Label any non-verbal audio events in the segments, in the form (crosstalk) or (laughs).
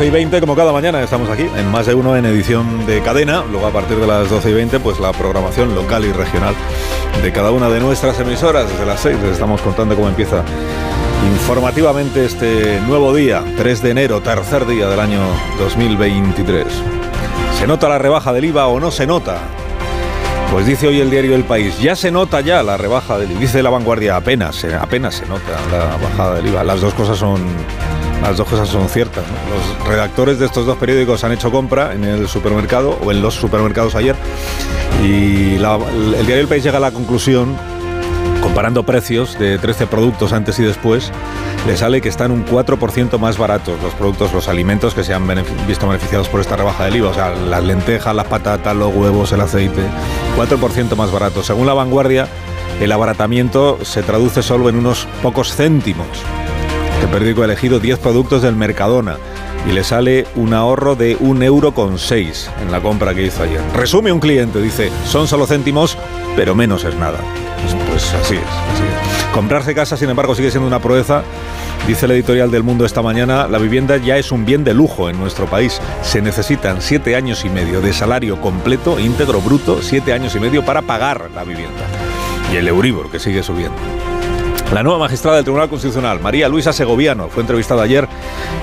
12 y 20, como cada mañana, estamos aquí en más de uno en edición de cadena. Luego, a partir de las 12 y 20, pues la programación local y regional de cada una de nuestras emisoras. Desde las 6 les estamos contando cómo empieza informativamente este nuevo día, 3 de enero, tercer día del año 2023. ¿Se nota la rebaja del IVA o no se nota? Pues dice hoy el diario El País, ya se nota ya la rebaja del IVA. Dice la vanguardia, apenas, apenas se nota la bajada del IVA. Las dos cosas son, las dos cosas son ciertas. Los redactores de estos dos periódicos han hecho compra en el supermercado o en los supermercados ayer y el diario El País llega a la conclusión comparando precios de 13 productos antes y después, le sale que están un 4% más baratos los productos, los alimentos que se han visto beneficiados por esta rebaja del IVA, o sea, las lentejas, las patatas, los huevos, el aceite, 4% más baratos. Según la vanguardia, el abaratamiento se traduce solo en unos pocos céntimos. Este periódico ha elegido 10 productos del Mercadona y le sale un ahorro de un euro con seis en la compra que hizo ayer. Resume un cliente, dice, son solo céntimos, pero menos es nada. Pues, pues así es, así es. Comprarse casa, sin embargo, sigue siendo una proeza. Dice el editorial del Mundo esta mañana, la vivienda ya es un bien de lujo en nuestro país. Se necesitan siete años y medio de salario completo, íntegro, bruto, siete años y medio para pagar la vivienda. Y el Euribor, que sigue subiendo. La nueva magistrada del Tribunal Constitucional, María Luisa Segoviano, fue entrevistada ayer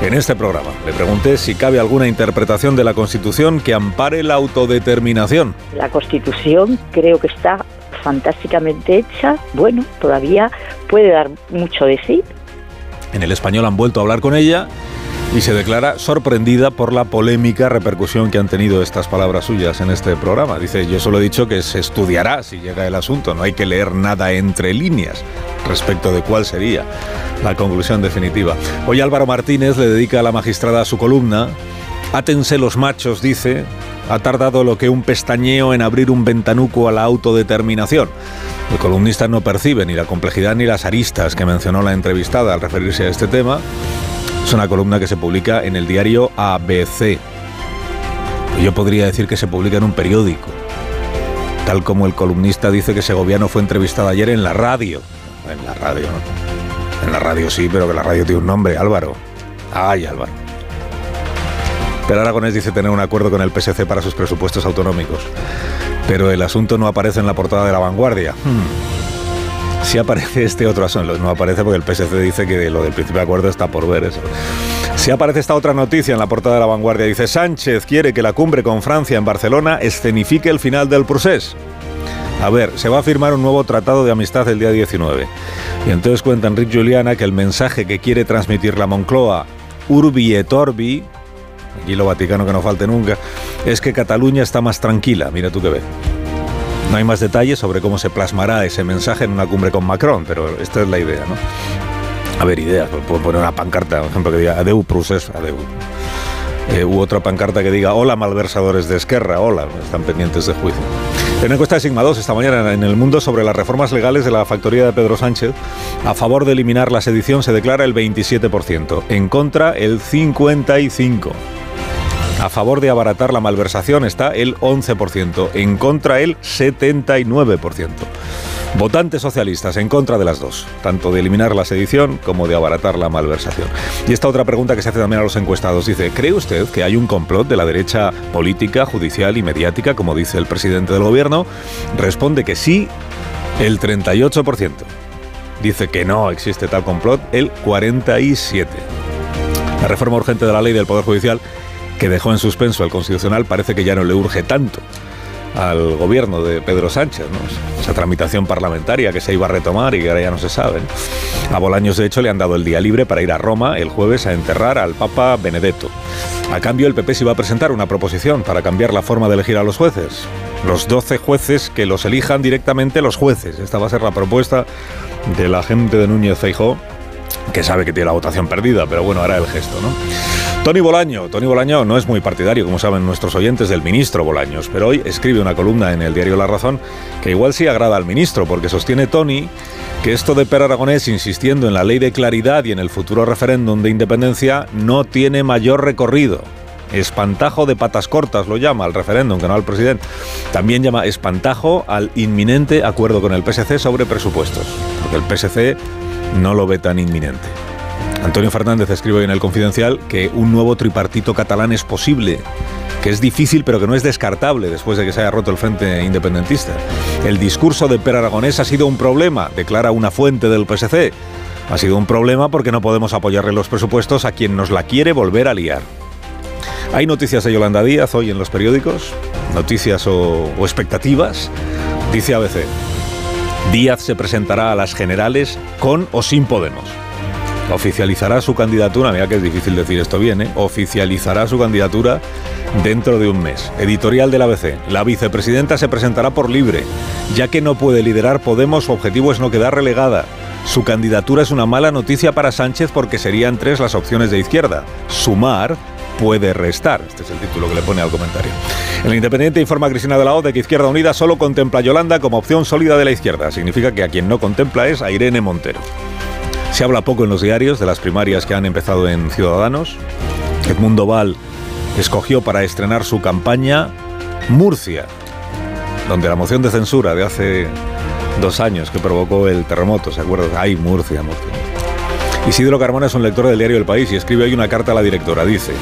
en este programa. Le pregunté si cabe alguna interpretación de la Constitución que ampare la autodeterminación. La Constitución creo que está fantásticamente hecha. Bueno, todavía puede dar mucho de sí. En el español han vuelto a hablar con ella y se declara sorprendida por la polémica repercusión que han tenido estas palabras suyas en este programa. Dice, yo solo he dicho que se estudiará si llega el asunto, no hay que leer nada entre líneas respecto de cuál sería la conclusión definitiva. Hoy Álvaro Martínez le dedica a la magistrada su columna. Átense los machos, dice, ha tardado lo que un pestañeo en abrir un ventanuco a la autodeterminación. El columnista no percibe ni la complejidad ni las aristas que mencionó la entrevistada al referirse a este tema. Es una columna que se publica en el diario ABC. Yo podría decir que se publica en un periódico. Tal como el columnista dice que Segoviano fue entrevistado ayer en la radio. En la radio, ¿no? En la radio sí, pero que la radio tiene un nombre, Álvaro. Ay, Álvaro. Pero Aragonés dice tener un acuerdo con el PSC para sus presupuestos autonómicos. Pero el asunto no aparece en la portada de la vanguardia. Hmm. Sí aparece este otro asunto. No aparece porque el PSC dice que lo del principio de acuerdo está por ver eso. Sí aparece esta otra noticia en la portada de la vanguardia. Dice Sánchez quiere que la cumbre con Francia en Barcelona escenifique el final del procés. A ver, se va a firmar un nuevo tratado de amistad el día 19. Y entonces cuenta Enrique Juliana que el mensaje que quiere transmitir la Moncloa, Urbi et Orbi, aquí lo Vaticano que no falte nunca, es que Cataluña está más tranquila. Mira tú qué ves. No hay más detalles sobre cómo se plasmará ese mensaje en una cumbre con Macron, pero esta es la idea, ¿no? A ver, ideas. pues Puedo poner una pancarta, por ejemplo, que diga Adeu Prusés, Adeu. Eh, u otra pancarta que diga Hola malversadores de Esquerra, hola, están pendientes de juicio. En una encuesta de Sigma 2 esta mañana en el mundo sobre las reformas legales de la factoría de Pedro Sánchez, a favor de eliminar la sedición se declara el 27%, en contra el 55%. A favor de abaratar la malversación está el 11%, en contra el 79%. Votantes socialistas en contra de las dos, tanto de eliminar la sedición como de abaratar la malversación. Y esta otra pregunta que se hace también a los encuestados dice, ¿cree usted que hay un complot de la derecha política, judicial y mediática, como dice el presidente del gobierno? Responde que sí, el 38%. Dice que no existe tal complot, el 47%. La reforma urgente de la ley del Poder Judicial que dejó en suspenso al Constitucional parece que ya no le urge tanto al gobierno de Pedro Sánchez, esa tramitación parlamentaria que se iba a retomar y que ahora ya no se sabe. A Bolaños, de hecho, le han dado el día libre para ir a Roma el jueves a enterrar al Papa Benedetto. A cambio, el PP se iba a presentar una proposición para cambiar la forma de elegir a los jueces. Los 12 jueces que los elijan directamente los jueces. Esta va a ser la propuesta de la gente de Núñez Feijó que sabe que tiene la votación perdida, pero bueno, hará el gesto, ¿no? Tony Bolaño. Tony Bolaño no es muy partidario, como saben nuestros oyentes, del ministro Bolaños, pero hoy escribe una columna en el diario La Razón que igual sí agrada al ministro, porque sostiene Tony que esto de Per Aragonés insistiendo en la ley de claridad y en el futuro referéndum de independencia no tiene mayor recorrido. Espantajo de patas cortas lo llama al referéndum, que no al presidente. También llama espantajo al inminente acuerdo con el PSC sobre presupuestos, porque el PSC no lo ve tan inminente. Antonio Fernández escribe en el Confidencial que un nuevo tripartito catalán es posible, que es difícil pero que no es descartable después de que se haya roto el frente independentista. El discurso de Per Aragonés ha sido un problema, declara una fuente del PSC. Ha sido un problema porque no podemos apoyarle los presupuestos a quien nos la quiere volver a liar. Hay noticias de Yolanda Díaz hoy en los periódicos, noticias o, o expectativas. Dice ABC, Díaz se presentará a las generales con o sin Podemos. Oficializará su candidatura, mira que es difícil decir esto bien, ¿eh? oficializará su candidatura dentro de un mes. Editorial del ABC. La vicepresidenta se presentará por libre. Ya que no puede liderar Podemos, su objetivo es no quedar relegada. Su candidatura es una mala noticia para Sánchez porque serían tres las opciones de izquierda. Sumar puede restar. Este es el título que le pone al comentario. El Independiente informa a Cristina de la O de que Izquierda Unida solo contempla a Yolanda como opción sólida de la izquierda. Significa que a quien no contempla es a Irene Montero. Se habla poco en los diarios de las primarias que han empezado en Ciudadanos. Edmundo Val escogió para estrenar su campaña Murcia, donde la moción de censura de hace dos años que provocó el terremoto, ¿se acuerdan? Ay, Murcia, Murcia. Isidro Carmona es un lector del diario El País y escribe hoy una carta a la directora. Dice,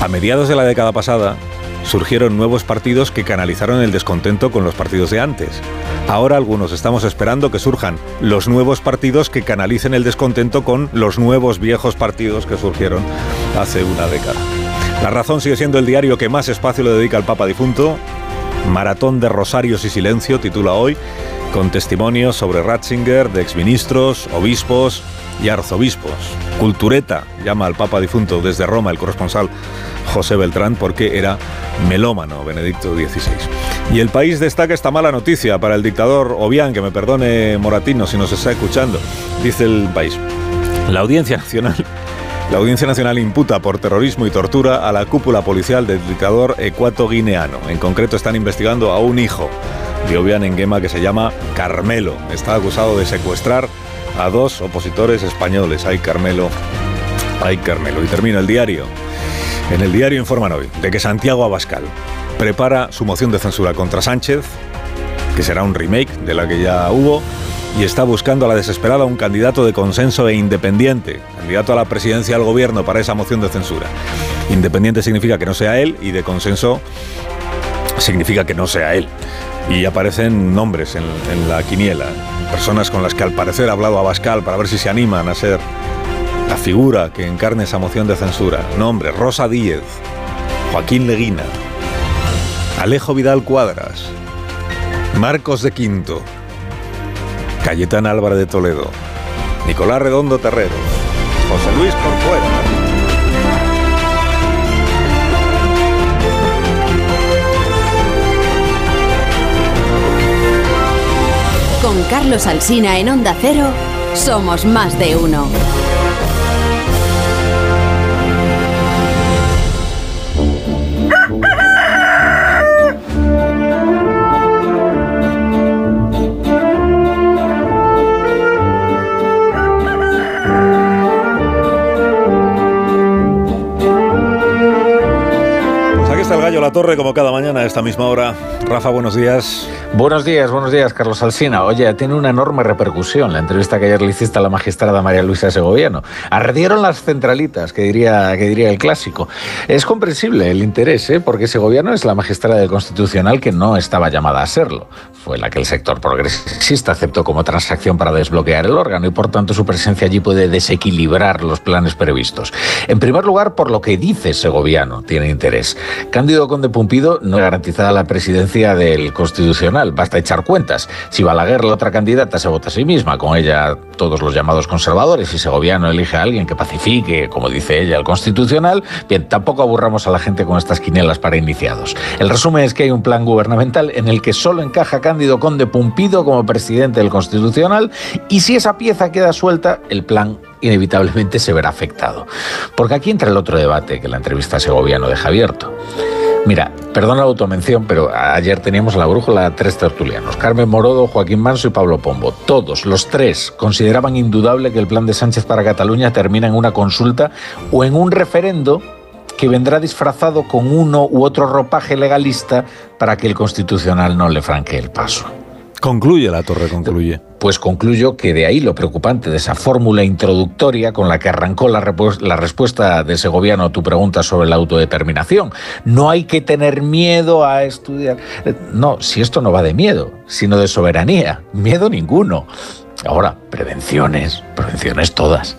a mediados de la década pasada surgieron nuevos partidos que canalizaron el descontento con los partidos de antes. Ahora algunos estamos esperando que surjan los nuevos partidos que canalicen el descontento con los nuevos viejos partidos que surgieron hace una década. La razón sigue siendo el diario que más espacio le dedica al Papa difunto. Maratón de Rosarios y Silencio titula hoy, con testimonios sobre Ratzinger, de exministros, obispos y arzobispos. Cultureta llama al Papa difunto desde Roma el corresponsal José Beltrán porque era melómano Benedicto XVI. Y el país destaca esta mala noticia para el dictador Obián, que me perdone Moratino si nos está escuchando. Dice el país, la Audiencia Nacional la Audiencia Nacional imputa por terrorismo y tortura a la cúpula policial del dictador ecuatoguineano. En concreto están investigando a un hijo de Obián Enguema que se llama Carmelo. Está acusado de secuestrar a dos opositores españoles. Ay, Carmelo. Ay, Carmelo. Y termina el diario. En el diario informan hoy de que Santiago Abascal prepara su moción de censura contra Sánchez, que será un remake de la que ya hubo, y está buscando a la desesperada un candidato de consenso e independiente, candidato a la presidencia del gobierno para esa moción de censura. Independiente significa que no sea él y de consenso significa que no sea él. Y aparecen nombres en, la quiniela, personas con las que al parecer ha hablado Abascal para ver si se animan a ser la figura que encarne esa moción de censura. Nombres, Rosa Díez, Joaquín Leguina, Alejo Vidal Cuadras, Marcos de Quinto, Cayetana Álvarez de Toledo, Nicolás Redondo Terrero, José Luis Corcuera. Con Carlos Alsina en Onda Cero, somos más de uno. La Torre, como cada mañana a esta misma hora. Rafa, buenos días. Buenos días, buenos días, Carlos Alsina. Oye, tiene una enorme repercusión la entrevista que ayer le hiciste a la magistrada María Luisa Segoviano. Ardieron las centralitas, que diría, que diría el clásico. Es comprensible el interés, ¿eh? porque Segoviano es la magistrada del Constitucional que no estaba llamada a serlo. Fue la que el sector progresista aceptó como transacción para desbloquear el órgano y por tanto su presencia allí puede desequilibrar los planes previstos. En primer lugar, por lo que dice Segoviano, tiene interés. Cándido Conde Pumpido no garantizada la presidencia del Constitucional. Basta echar cuentas. Si Balaguer, la otra candidata, se vota a sí misma, con ella todos los llamados conservadores, y Segoviano elige a alguien que pacifique, como dice ella, el Constitucional, bien, tampoco aburramos a la gente con estas quinelas para iniciados. El resumen es que hay un plan gubernamental en el que solo encaja Cándido Conde Pumpido como presidente del Constitucional, y si esa pieza queda suelta, el plan inevitablemente se verá afectado. Porque aquí entra el otro debate que la entrevista a Segoviano deja abierto. Mira, perdona la automención, pero ayer teníamos en la brújula tres tertulianos, Carmen Morodo, Joaquín Manso y Pablo Pombo. Todos, los tres, consideraban indudable que el plan de Sánchez para Cataluña termina en una consulta o en un referendo que vendrá disfrazado con uno u otro ropaje legalista para que el Constitucional no le franquee el paso. Concluye la torre, concluye. Pues concluyo que de ahí lo preocupante de esa fórmula introductoria con la que arrancó la, la, respuesta de ese gobierno a tu pregunta sobre la autodeterminación. No hay que tener miedo a estudiar. No, si esto no va de miedo, sino de soberanía. Miedo ninguno. Ahora, prevenciones, prevenciones todas.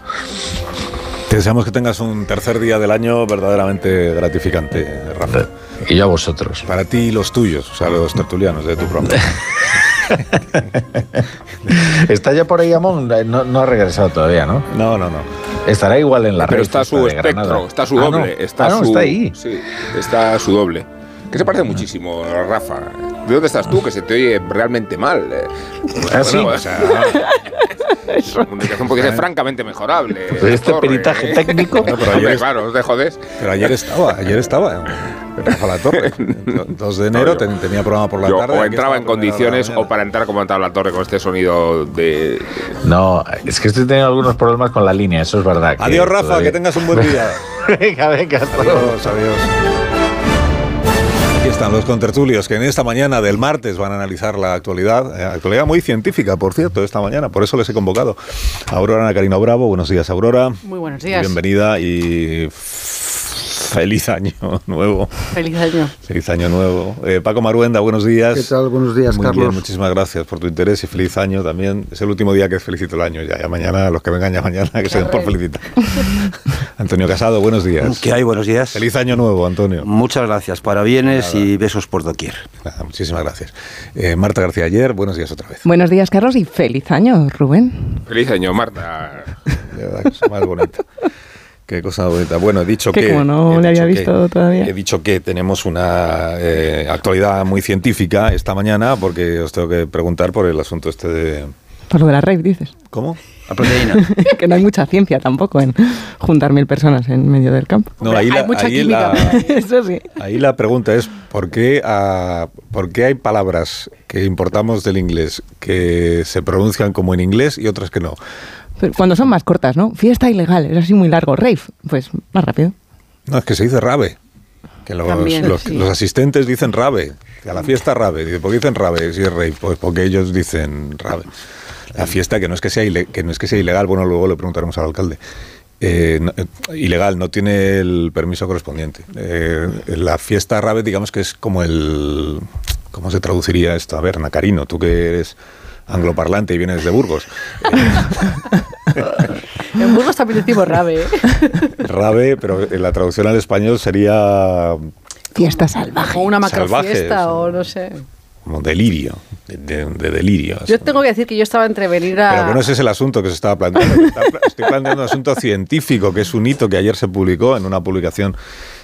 Te deseamos que tengas un tercer día del año verdaderamente gratificante, Rafa. Y yo a vosotros. Para ti y los tuyos, o sea, los tertulianos de tu programa. (laughs) está ya por ahí Amón, no, ha regresado todavía, ¿no? No, no, no. Estará igual en la Pero está su espectro, está su doble. está, su, está ahí. Sí, está su doble. Que se parece muchísimo, Rafa. ¿De dónde estás tú? Que se te oye realmente mal. ¿Ah, sí? (laughs) La comunicación podría ser francamente mejorable. este peritaje ¿eh? técnico. pero ayer, claro, os jodes. Pero ayer estaba, ayer estaba. Rafa La Torre. (laughs) 2 de enero tenía programa por la tarde. O entraba en condiciones o para entrar como entraba La Torre con este sonido de. No, es que estoy teniendo algunos problemas con la línea, eso es verdad. Adiós, Rafa, que tengas un buen día. (laughs) venga, venga, hasta adiós, adiós. Están los contertulios que en esta mañana del martes van a analizar la actualidad, eh, actualidad muy científica, por cierto, esta mañana, por eso les he convocado. Aurora Ana Karina Bravo, buenos días, Aurora. Muy buenos días. Bienvenida y Feliz año (laughs) nuevo. Feliz año. Feliz año nuevo. Eh, Paco Maruenda, buenos días. ¿Qué tal? Buenos días, Muy Carlos. Bien, muchísimas gracias por tu interés y feliz año también. Es el último día que felicito el año ya. Ya mañana, los que vengan ya mañana, que se den por felicitar. (laughs) Antonio Casado, buenos días. ¿Qué hay? Buenos días. Feliz año nuevo, Antonio. Muchas gracias. Parabienes y besos por doquier. Nada, muchísimas gracias. Eh, Marta García Ayer, buenos días otra vez. Buenos días, Carlos, y feliz año, Rubén. Feliz año, Marta. (laughs) Más bonita. Qué cosa bonita. Bueno, he dicho que. Como no le había visto todavía. He dicho que tenemos una eh, actualidad muy científica esta mañana, porque os tengo que preguntar por el asunto este de. Por lo de la rave, dices. ¿Cómo? La proteína. (laughs) que no hay mucha ciencia tampoco en juntar mil personas en medio del campo. No, ahí hay la, mucha ahí química. la- (laughs) Eso sí. Ahí la pregunta es: ¿por qué, ¿por qué hay palabras que importamos del inglés que se pronuncian como en inglés y otras que no? Pero cuando son más cortas, ¿no? Fiesta ilegal, es así muy largo. Rave, pues más rápido. No, es que se dice rave. Que los, También, los- sí. los asistentes dicen rave. Que a la fiesta rave. ¿por qué dicen rave si es rave? Pues porque ellos dicen rave. La fiesta que no es que sea, ile- que no es que sea ilegal, bueno, luego le preguntaremos al alcalde. Eh, no- eh, ilegal, no tiene el permiso correspondiente. Eh, la fiesta rave, digamos que es como el... ¿Cómo se traduciría esto? A ver, Nacarino, tú que eres angloparlante y vienes de Burgos. (laughs) (laughs) En Burgos también decimos rave. ¿eh? (laughs) Rave, pero en la traducción al español sería Fiesta salvaje. O una macrofiesta o- no sé. como delirio, de, de- de delirio. Yo tengo que decir que yo estaba entre venir a... Pero que no ese es el asunto que se estaba planteando. Está- (laughs) Estoy planteando un asunto científico, que es un hito que ayer se publicó en una publicación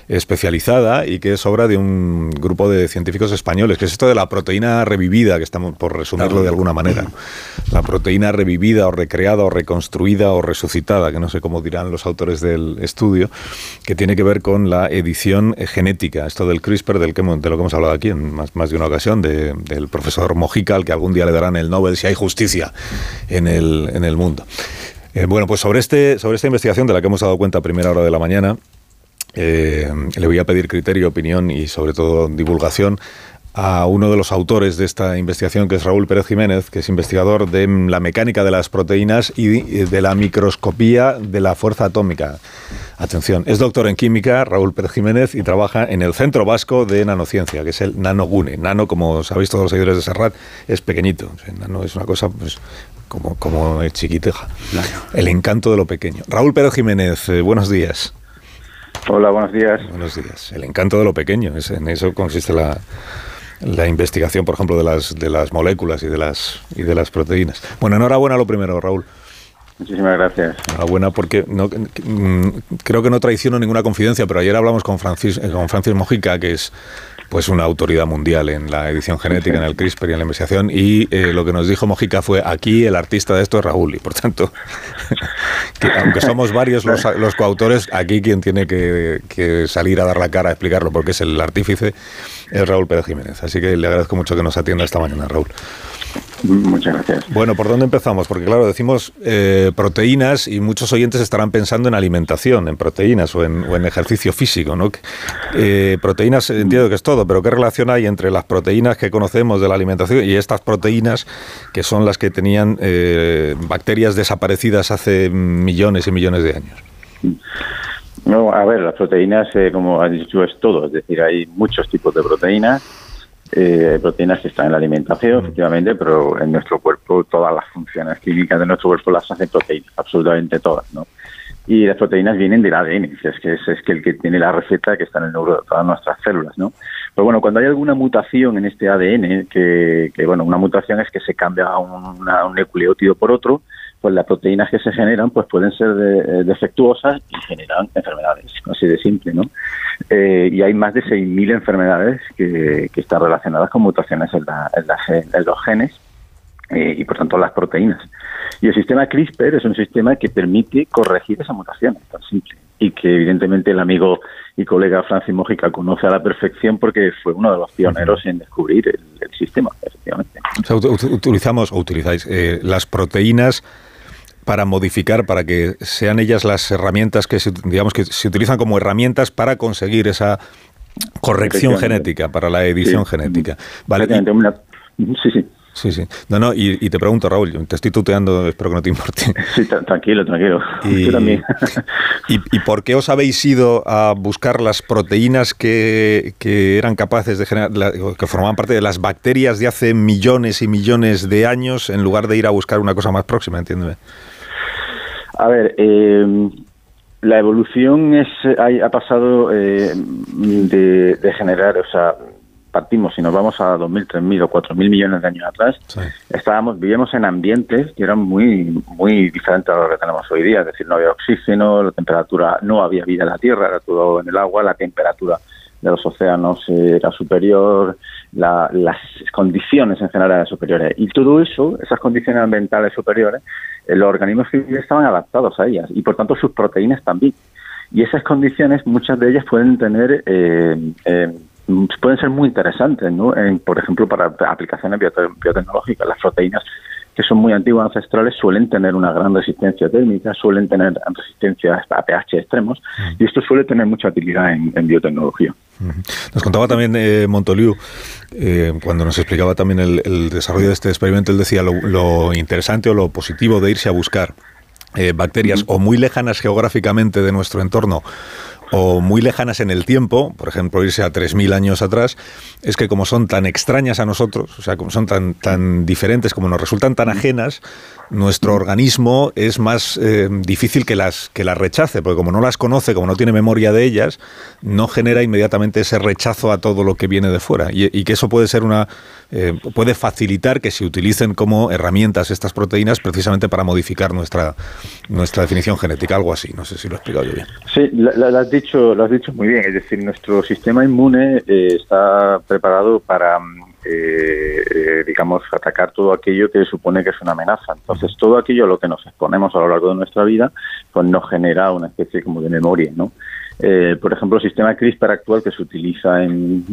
especializada y que es obra de un grupo de científicos españoles, que es esto de la proteína revivida, que estamos por resumirlo de alguna manera. La proteína revivida o recreada o reconstruida o resucitada, que no sé cómo dirán los autores del estudio, que tiene que ver con la edición genética, esto del CRISPR, del que, de lo que hemos hablado aquí en más, más de una ocasión, de- del profesor Mojica, al que algún día le darán el Nobel si hay justicia en el, en el mundo. Eh, bueno, pues sobre, este, sobre esta investigación de la que hemos dado cuenta a primera hora de la mañana, eh, le voy a pedir criterio, opinión y sobre todo divulgación a uno de los autores de esta investigación, que es Raúl Pérez Jiménez, que es investigador de la mecánica de las proteínas y de la microscopía de la fuerza atómica. Atención, es doctor en química, Raúl Pérez Jiménez, y trabaja en el Centro Vasco de Nanociencia, que es el NanoGune. Nano, como sabéis todos los seguidores de Serrat, es pequeñito. O sea, nano es una cosa pues, como, como chiquiteja. El encanto de lo pequeño. Raúl Pérez Jiménez, eh, buenos días. Hola, buenos días. Buenos días. El encanto de lo pequeño, es, en eso consiste la, la investigación, por ejemplo, de las, de las moléculas y de las, y de las proteínas. Bueno, enhorabuena lo primero, Raúl. Muchísimas gracias. Enhorabuena porque no, mm, creo que no traiciono ninguna confidencia, pero ayer hablamos con Francis, eh, con Francis Mojica, que es pues una autoridad mundial en la edición genética, en el CRISPR y en la investigación. Y eh, lo que nos dijo Mojica fue, aquí el artista de esto es Raúl. Y por tanto, (laughs) que aunque somos varios los, los coautores, aquí quien tiene que, que salir a dar la cara a explicarlo, porque es el artífice, es Raúl Pérez Jiménez. Así que le agradezco mucho que nos atienda esta mañana, Raúl. Muchas gracias. Bueno, ¿por dónde empezamos? Porque claro, decimos eh, proteínas y muchos oyentes estarán pensando en alimentación, en proteínas o en, o en ejercicio físico, ¿no? Eh, proteínas entiendo que es todo, pero ¿qué relación hay entre las proteínas que conocemos de la alimentación y estas proteínas que son las que tenían eh, bacterias desaparecidas hace millones y millones de años? No, a ver, las proteínas, eh, como has dicho, es todo. Es decir, hay muchos tipos de proteínas. Eh, hay proteínas que están en la alimentación, efectivamente, pero en nuestro cuerpo todas las funciones químicas de nuestro cuerpo las hacen proteínas, absolutamente todas, ¿no? Y las proteínas vienen del ADN, es que es, es que el que tiene la receta que está en el neuro de todas nuestras células, ¿no? Pero bueno, cuando hay alguna mutación en este ADN, que, que bueno, una mutación es que se cambia un, un nucleótido por otro, pues las proteínas que se generan pues pueden ser de, defectuosas y generan enfermedades, así de simple, ¿no? Eh, y hay más de 6.000 enfermedades que, que, están relacionadas con mutaciones en, la, en, la, en los genes eh, y por tanto las proteínas. Y el sistema CRISPR es un sistema que permite corregir esa mutación, tan simple, y que evidentemente el amigo y colega Francis Mojica conoce a la perfección porque fue uno de los pioneros en descubrir el, el sistema, efectivamente. O sea, utilizamos o utilizáis eh, las proteínas para modificar, para que sean ellas las herramientas que se, digamos que se utilizan como herramientas para conseguir esa corrección genética, para la edición sí. genética. Vale. Una... Sí, sí. Sí, sí. No, no, y, y, te pregunto, Raúl, te estoy tuteando, espero que no te importe. Sí, tranquilo, tranquilo. Y, Yo también. (laughs) y, y, por qué os habéis ido a buscar las proteínas que, que eran capaces de generar, la, que formaban parte de las bacterias de hace millones y millones de años, en lugar de ir a buscar una cosa más próxima, entiéndeme? A ver, eh, la evolución es ha, ha pasado eh, de, de, generar, o sea, partimos, si nos vamos a 2.000, 3.000 o 4.000 millones de años atrás, sí. estábamos, vivíamos en ambientes que eran muy, muy diferentes a lo que tenemos hoy día, es decir, no había oxígeno, la temperatura, no había vida en la Tierra, era todo en el agua, la temperatura de los océanos era superior, la, las condiciones en general eran superiores. Y todo eso, esas condiciones ambientales superiores, eh, los organismos civiles estaban adaptados a ellas y por tanto sus proteínas también. Y esas condiciones, muchas de ellas pueden tener, eh, eh, pueden ser muy interesantes, ¿no? En, por ejemplo, para aplicaciones biotecnológicas. Las proteínas que son muy antiguas ancestrales suelen tener una gran resistencia térmica, suelen tener resistencia a pH extremos y esto suele tener mucha utilidad en, en biotecnología. Nos contaba también eh, Montoliu, eh, cuando nos explicaba también el, el, desarrollo de este experimento, él decía lo, lo, interesante o lo positivo de irse a buscar eh, bacterias uh -huh. o muy lejanas geográficamente de nuestro entorno o muy lejanas en el tiempo, por ejemplo, irse a 3.000 años atrás, es que como son tan extrañas a nosotros, o sea, como son tan, tan diferentes, como nos resultan tan ajenas, nuestro organismo es más eh, difícil que las, que las rechace, porque como no las conoce, como no tiene memoria de ellas, no genera inmediatamente ese rechazo a todo lo que viene de fuera. Y, y que eso puede ser una. Eh, puede facilitar que se utilicen como herramientas estas proteínas precisamente para modificar nuestra, nuestra definición genética, algo así. No sé si lo he explicado yo bien. Sí, lo, has, dicho, lo has dicho muy bien. Es decir, nuestro sistema inmune eh, está preparado para eh, eh, digamos, atacar todo aquello que supone que es una amenaza. Entonces, todo aquello a lo que nos exponemos a lo largo de nuestra vida, pues nos genera una especie como de memoria, ¿no? Eh, por ejemplo, el sistema CRISPR actual que se utiliza en,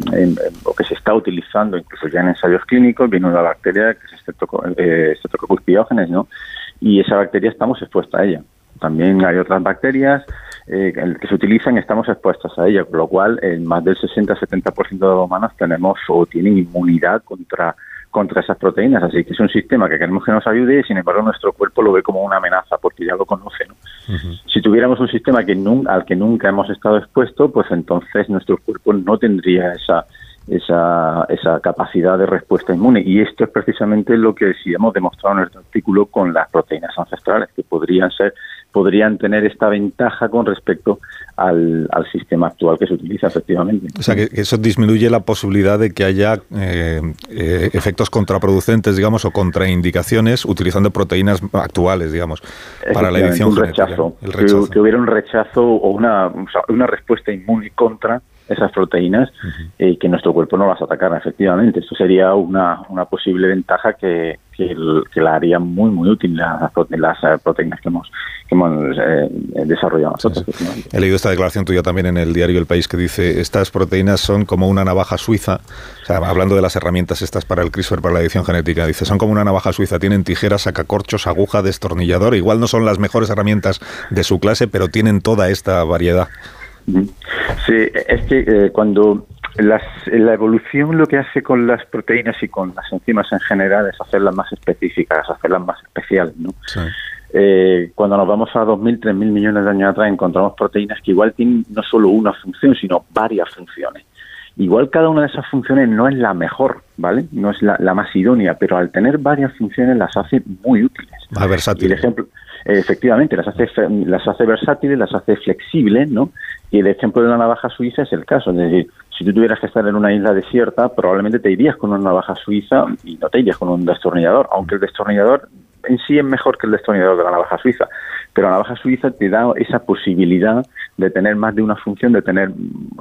o que se está utilizando incluso ya en ensayos clínicos viene una bacteria que es Streptococcus pyogenes, ¿no? Y esa bacteria estamos expuestos a ella. También hay otras bacterias eh, que se utilizan estamos expuestos a ella, con lo cual en más del 60-70% de los humanos tenemos o tienen inmunidad contra contra esas proteínas, así que es un sistema que queremos que nos ayude y sin embargo nuestro cuerpo lo ve como una amenaza porque ya lo conoce. ¿no? Uh -huh. Si tuviéramos un sistema que al que nunca hemos estado expuesto, pues entonces nuestro cuerpo no tendría esa esa, esa capacidad de respuesta inmune. Y esto es precisamente lo que sí hemos demostrado en nuestro artículo con las proteínas ancestrales, que podrían ser podrían tener esta ventaja con respecto al, al, sistema actual que se utiliza efectivamente. O sea, que eso disminuye la posibilidad de que haya eh, eh, efectos contraproducentes, digamos, o contraindicaciones utilizando proteínas actuales, digamos, para la edición un rechazo, genética. El rechazo. Que, que, hubiera un rechazo o una, o sea, una respuesta inmune contra esas proteínas y que nuestro cuerpo no las atacara efectivamente. Esto sería una, una posible ventaja que, que, el- que la haría muy, muy útil las, las eh, proteínas que hemos, que hemos eh, desarrollado nosotros. He leído esta declaración tuya también en el diario El País que dice, estas proteínas son como una navaja suiza, o sea, hablando de las herramientas estas para el CRISPR, para la edición genética, dice, son como una navaja suiza, tienen tijeras, sacacorchos, aguja, destornillador, igual no son las mejores herramientas de su clase, pero tienen toda esta variedad. Sí, es que eh, cuando las, la evolución lo que hace con las proteínas y con las enzimas en general es hacerlas más específicas, hacerlas más especiales, ¿no? Eh, cuando nos vamos a 2.000, 3.000 millones de años atrás encontramos proteínas que igual tienen no solo una función, sino varias funciones. Igual cada una de esas funciones no es la mejor, ¿vale? No es la, la más idónea, pero al tener varias funciones las hace muy útiles. Más versátil. Y el ejemplo, efectivamente, las hace, las hace versátiles, las hace flexibles, ¿no? Y el ejemplo de la navaja suiza es el caso. Es decir, si tú tuvieras que estar en una isla desierta, probablemente te irías con una navaja suiza y no te irías con un destornillador, aunque el destornillador en sí es mejor que el destornillador de la navaja suiza. Pero la navaja suiza te da esa posibilidad de tener más de una función, de tener,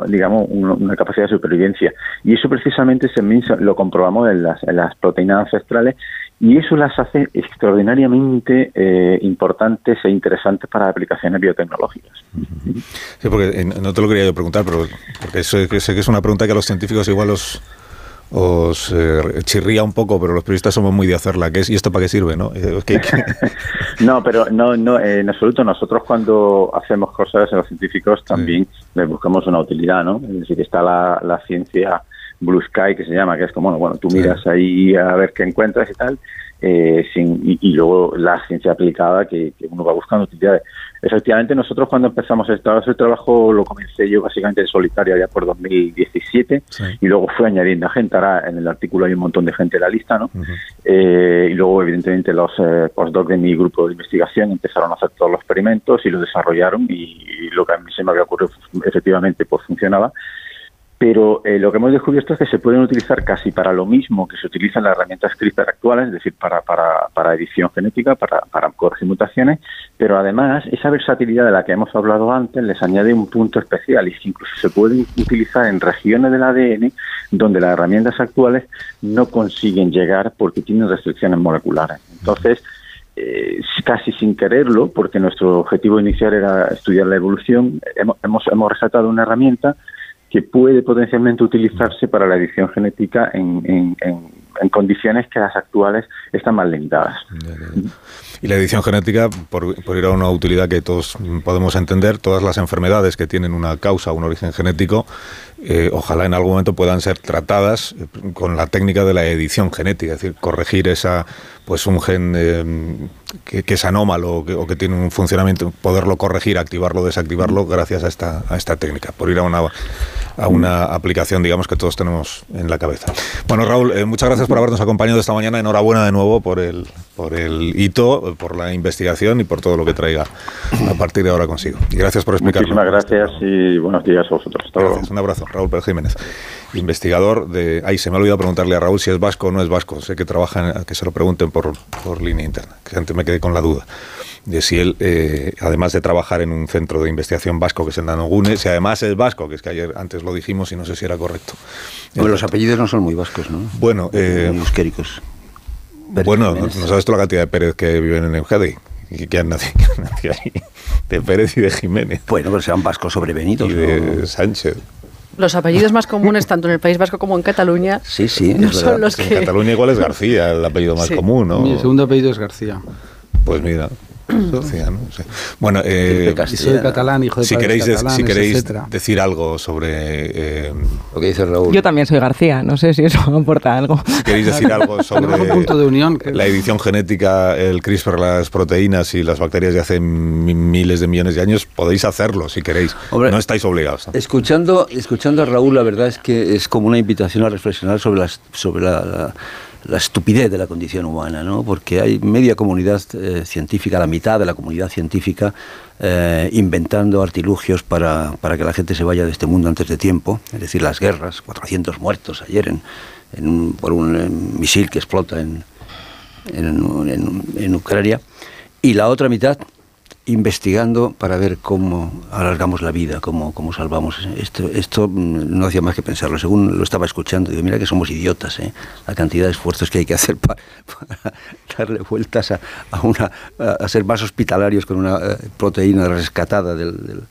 digamos, un- una capacidad de supervivencia. Y eso precisamente se lo comprobamos en las, en las proteínas ancestrales y eso las hace extraordinariamente eh, importantes e interesantes para aplicaciones biotecnológicas. Sí, porque eh, no te lo quería yo preguntar, pero porque eso, sé que es una pregunta que a los científicos igual os, os eh, chirría un poco, pero los periodistas somos muy de hacerla, que es, ¿y esto para qué sirve? no? Eh, (laughs) (laughs) No, pero no, no, eh, en absoluto. Nosotros cuando hacemos cosas en los científicos también le buscamos una utilidad, ¿no? Es decir, está la, la ciencia Blue Sky que se llama, que es como, bueno, bueno tú miras ahí a ver qué encuentras y tal, eh, sin, y, y luego la ciencia aplicada que, que uno va buscando utilidades. Efectivamente, nosotros cuando empezamos este, este trabajo lo comencé yo básicamente en solitario ya por 2017 y luego fue añadiendo gente. Ahora en el artículo hay un montón de gente en la lista, ¿no? Eh, y luego, evidentemente, los eh, postdocs de mi grupo de investigación empezaron a hacer todos los experimentos y lo desarrollaron y, y lo que a mí se me había ocurrido efectivamente pues funcionaba. Pero eh, lo que hemos descubierto es que se pueden utilizar casi para lo mismo que se utilizan las herramientas CRISPR actuales, es decir, para, para, para edición genética, para, para corregir mutaciones, pero además esa versatilidad de la que hemos hablado antes les añade un punto especial y que incluso se pueden utilizar en regiones del ADN donde las herramientas actuales no consiguen llegar porque tienen restricciones moleculares. Entonces, eh, casi sin quererlo, porque nuestro objetivo inicial era estudiar la evolución, hemos, hemos, hemos resaltado una herramienta que puede potencialmente utilizarse para la edición genética en, en, en, en condiciones que las actuales están más limitadas. Y la edición genética, por, por, ir a una utilidad que todos podemos entender, todas las enfermedades que tienen una causa, un origen genético, eh, ojalá en algún momento puedan ser tratadas con la técnica de la edición genética, es decir, corregir esa, pues un gen eh, que, que, es anómalo o que, o que, tiene un funcionamiento, poderlo corregir, activarlo, desactivarlo, gracias a esta, a esta técnica, por ir a una, a una aplicación, digamos, que todos tenemos en la cabeza. Bueno, Raúl, eh, muchas gracias por habernos acompañado esta mañana. Enhorabuena de nuevo por el, por el hito, por la investigación y por todo lo que traiga a partir de ahora consigo. Y gracias por explicarlo. Muchísimas gracias y buenos días a vosotros. Hasta gracias. luego. Un abrazo. Raúl Pérez Jiménez, investigador de... Ay, se me ha olvidado preguntarle a Raúl si es vasco o no es vasco. Sé que trabaja, en, que se lo pregunten por, por línea interna, que antes me quedé con la duda de si él, eh, además de trabajar en un centro de investigación vasco que es el Nanogune, si además es vasco, que es que ayer antes lo dijimos y no sé si era correcto. Bueno, los apellidos no son muy vascos, ¿no? Bueno, eh, muy euskéricos. Pérez bueno, no, no, sabes tú la cantidad de Pérez que viven en Euskadi y que han nacido, (laughs) que han nacido ahí, de Pérez y de Jiménez. Bueno, pero sean vascos sobrevenidos. Y de ¿no? Sánchez. Los apellidos más comunes, tanto en el País Vasco como en Cataluña, (laughs) sí, sí, no son los que... En Cataluña igual es (laughs) García, el apellido más sí. común, ¿no? Mi segundo apellido es García. Pues mira, Bueno, eh, soy catalán, hijo de si queréis, catalanes, si queréis etcétera. decir algo sobre eh, lo que dice Raúl. Yo también soy García, no sé si eso (laughs) aporta algo. Si queréis decir algo sobre punto de unión, que... la edición genética, el CRISPR, las proteínas y las bacterias de hace miles de millones de años, podéis hacerlo si queréis. Hombre, no estáis obligados. Escuchando, escuchando a Raúl, la verdad es que es como una invitación a reflexionar sobre, las, sobre la, la la estupidez de la condición humana, ¿no? porque hay media comunidad eh, científica, la mitad de la comunidad científica, eh, inventando artilugios para, para, que la gente se vaya de este mundo antes de tiempo, es decir, las guerras, 400 muertos ayer en, en un, por un eh, misil que explota en, en, en, en Ucrania, y la otra mitad investigando para ver cómo alargamos la vida, cómo, cómo salvamos. Esto, esto mm, no hacía más que pensarlo. Según lo estaba escuchando, digo, mira que somos idiotas, ¿eh? la cantidad de esfuerzos que hay que hacer (laughs) para, darle vueltas a, una, a, ser más hospitalarios con una eh, proteína rescatada del,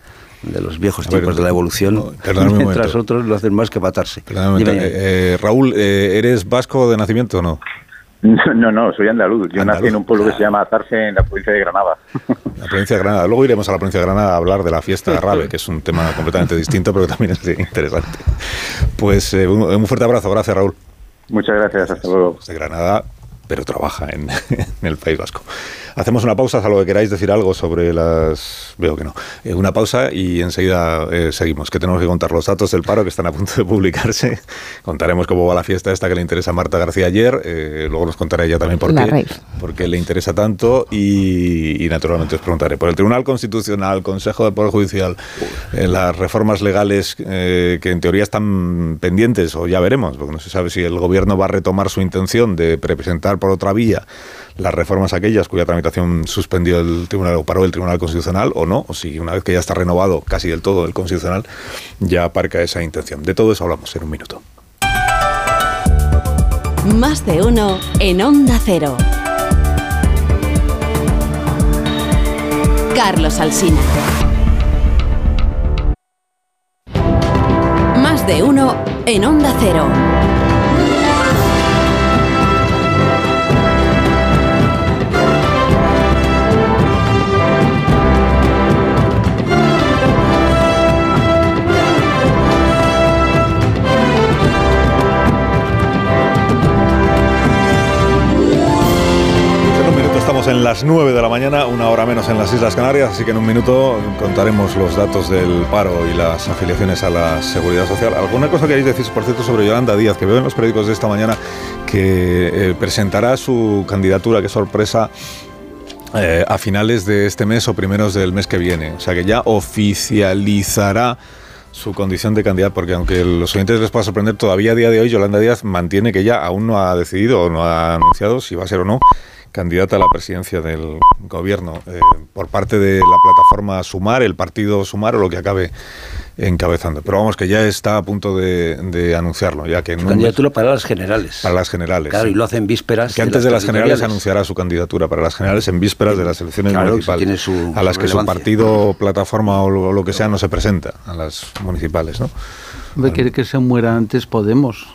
de los viejos tiempos de la evolución, (laughs) mientras otros lo hacen más que matarse. Eh, Raúl, ¿eres vasco de nacimiento o no? No, no, soy andaluz. Yo nací en un pueblo que se llama Atarse, en la provincia de Granada. (laughs) La provincia de Granada. Luego iremos a la provincia de Granada a hablar de la fiesta de Rabe, que es un tema completamente distinto, pero también es interesante. Pues eh, un, fuerte abrazo. Gracias, Raúl. Muchas gracias. Hasta luego. De Granada, pero trabaja en (laughs) el País Vasco. Hacemos una pausa, salvo que queráis decir algo sobre las... Veo que no. Eh, una pausa y enseguida eh, seguimos, que tenemos que contar los datos del paro que están a punto de publicarse. (laughs) Contaremos cómo va la fiesta esta que le interesa a Marta García ayer. Eh, luego nos contará ella también por qué, por qué le interesa tanto. Y, naturalmente os preguntaré por el Tribunal Constitucional, Consejo de Poder Judicial, las reformas legales que en teoría están pendientes, o ya veremos, porque no se sabe si el Gobierno va a retomar su intención de presentar por otra vía las reformas aquellas cuya tramitación suspendió el Tribunal o paró el Tribunal Constitucional o no, o si una vez que ya está renovado casi del todo el Constitucional, ya aparca esa intención. De todo eso hablamos en un minuto. Más de uno en Onda Cero. Carlos Alsina. Más de uno en Onda Cero. En las 9 de la mañana, una hora menos en las Islas Canarias, así que en un minuto contaremos los datos del paro y las afiliaciones a la seguridad social. ¿Alguna cosa queréis decir, por cierto, sobre Yolanda Díaz, que veo en los periódicos de esta mañana que eh, presentará su candidatura, qué sorpresa, eh, a finales de este mes o primeros del mes que viene? O sea, que ya oficializará su condición de candidata, porque aunque los oyentes les pueda sorprender, todavía a día de hoy Yolanda Díaz mantiene que ya aún no ha decidido o no ha anunciado si va a ser o no candidata a la presidencia del gobierno eh, por parte de la plataforma Sumar, el partido Sumar o lo que acabe encabezando. Pero vamos, que ya está a punto de, anunciarlo. ya que Su candidatura para las generales. Para las generales. Claro, y lo hace en vísperas. Que antes de las, generales anunciará su candidatura para las generales en vísperas de las elecciones municipales. a las que su partido, plataforma o lo, que sea no se presenta, a las municipales. ¿no? quiere que se muera antes Podemos.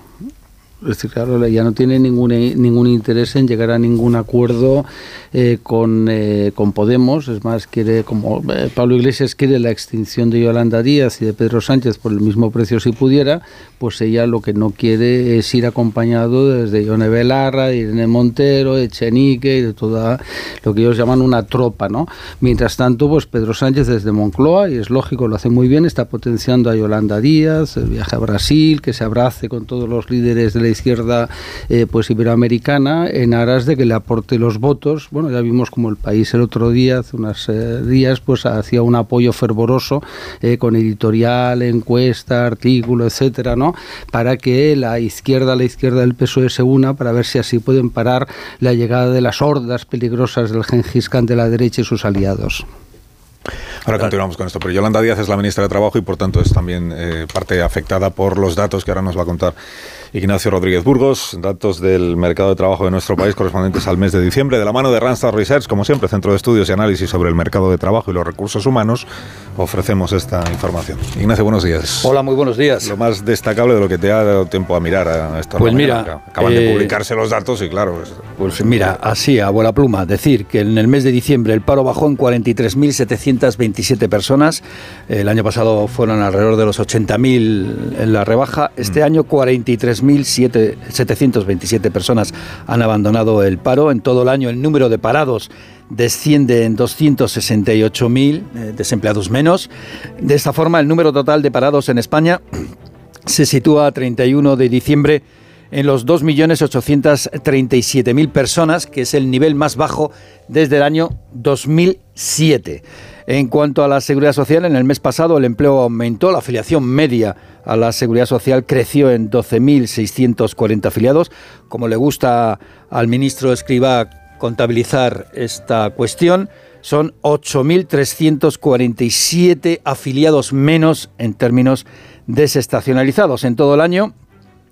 Es decir, claro, ya no tiene ningún, ningún interés en llegar a ningún acuerdo eh, con, eh, con Podemos. Es más, quiere, como eh, Pablo Iglesias quiere la extinción de Yolanda Díaz y de Pedro Sánchez por el mismo precio si pudiera, pues ella lo que no quiere es ir acompañado desde Ione Belarra, de Irene Montero, de Chenique y de toda lo que ellos llaman una tropa, ¿no? Mientras tanto, pues Pedro Sánchez desde Moncloa, y es lógico, lo hace muy bien, está potenciando a Yolanda Díaz, el viaje a Brasil, que se abrace con todos los líderes de la izquierda eh, pues iberoamericana en aras de que le aporte los votos. Bueno, ya vimos como el país el otro día, hace unos eh, días, pues hacía un apoyo fervoroso eh, con editorial, encuesta, artículo, etcétera, ¿no? Para que la izquierda, la izquierda del PSOE se una para ver si así pueden parar la llegada de las hordas peligrosas del Gengis Khan de la derecha y sus aliados. Ahora continuamos con esto, pero Yolanda Díaz es la ministra de Trabajo y por tanto es también parte afectada por los datos que ahora nos va a contar Ignacio Rodríguez Burgos, datos del mercado de trabajo de nuestro país correspondientes al mes de diciembre, de la mano de Randstad Research, como siempre, Centro de Estudios y Análisis sobre el Mercado de Trabajo y los Recursos Humanos, ofrecemos esta información. Ignacio, buenos días. Hola, muy buenos días. Lo más destacable de lo que te ha dado tiempo a mirar a esta Pues mira, acaban de eh, publicarse los datos y claro. pues mira, así a buena pluma, decir que en el mes de diciembre el paro bajó en 43.727 personas. El año pasado fueron alrededor de los 80.000 en la rebaja. Este mm. año 43 3.727 personas han abandonado el paro. En todo el año el número de parados desciende en 268.000 eh, desempleados menos. De esta forma, el número total de parados en España (clears throat) se sitúa a 31 de diciembre en los 2.837.000 personas, que es el nivel más bajo desde el año 2007. En cuanto a la seguridad social, en el mes pasado el empleo aumentó, la afiliación media a la seguridad social creció en 12.640 afiliados. Como le gusta al ministro Escriba contabilizar esta cuestión, son 8.347 afiliados menos en términos desestacionalizados. En todo el año,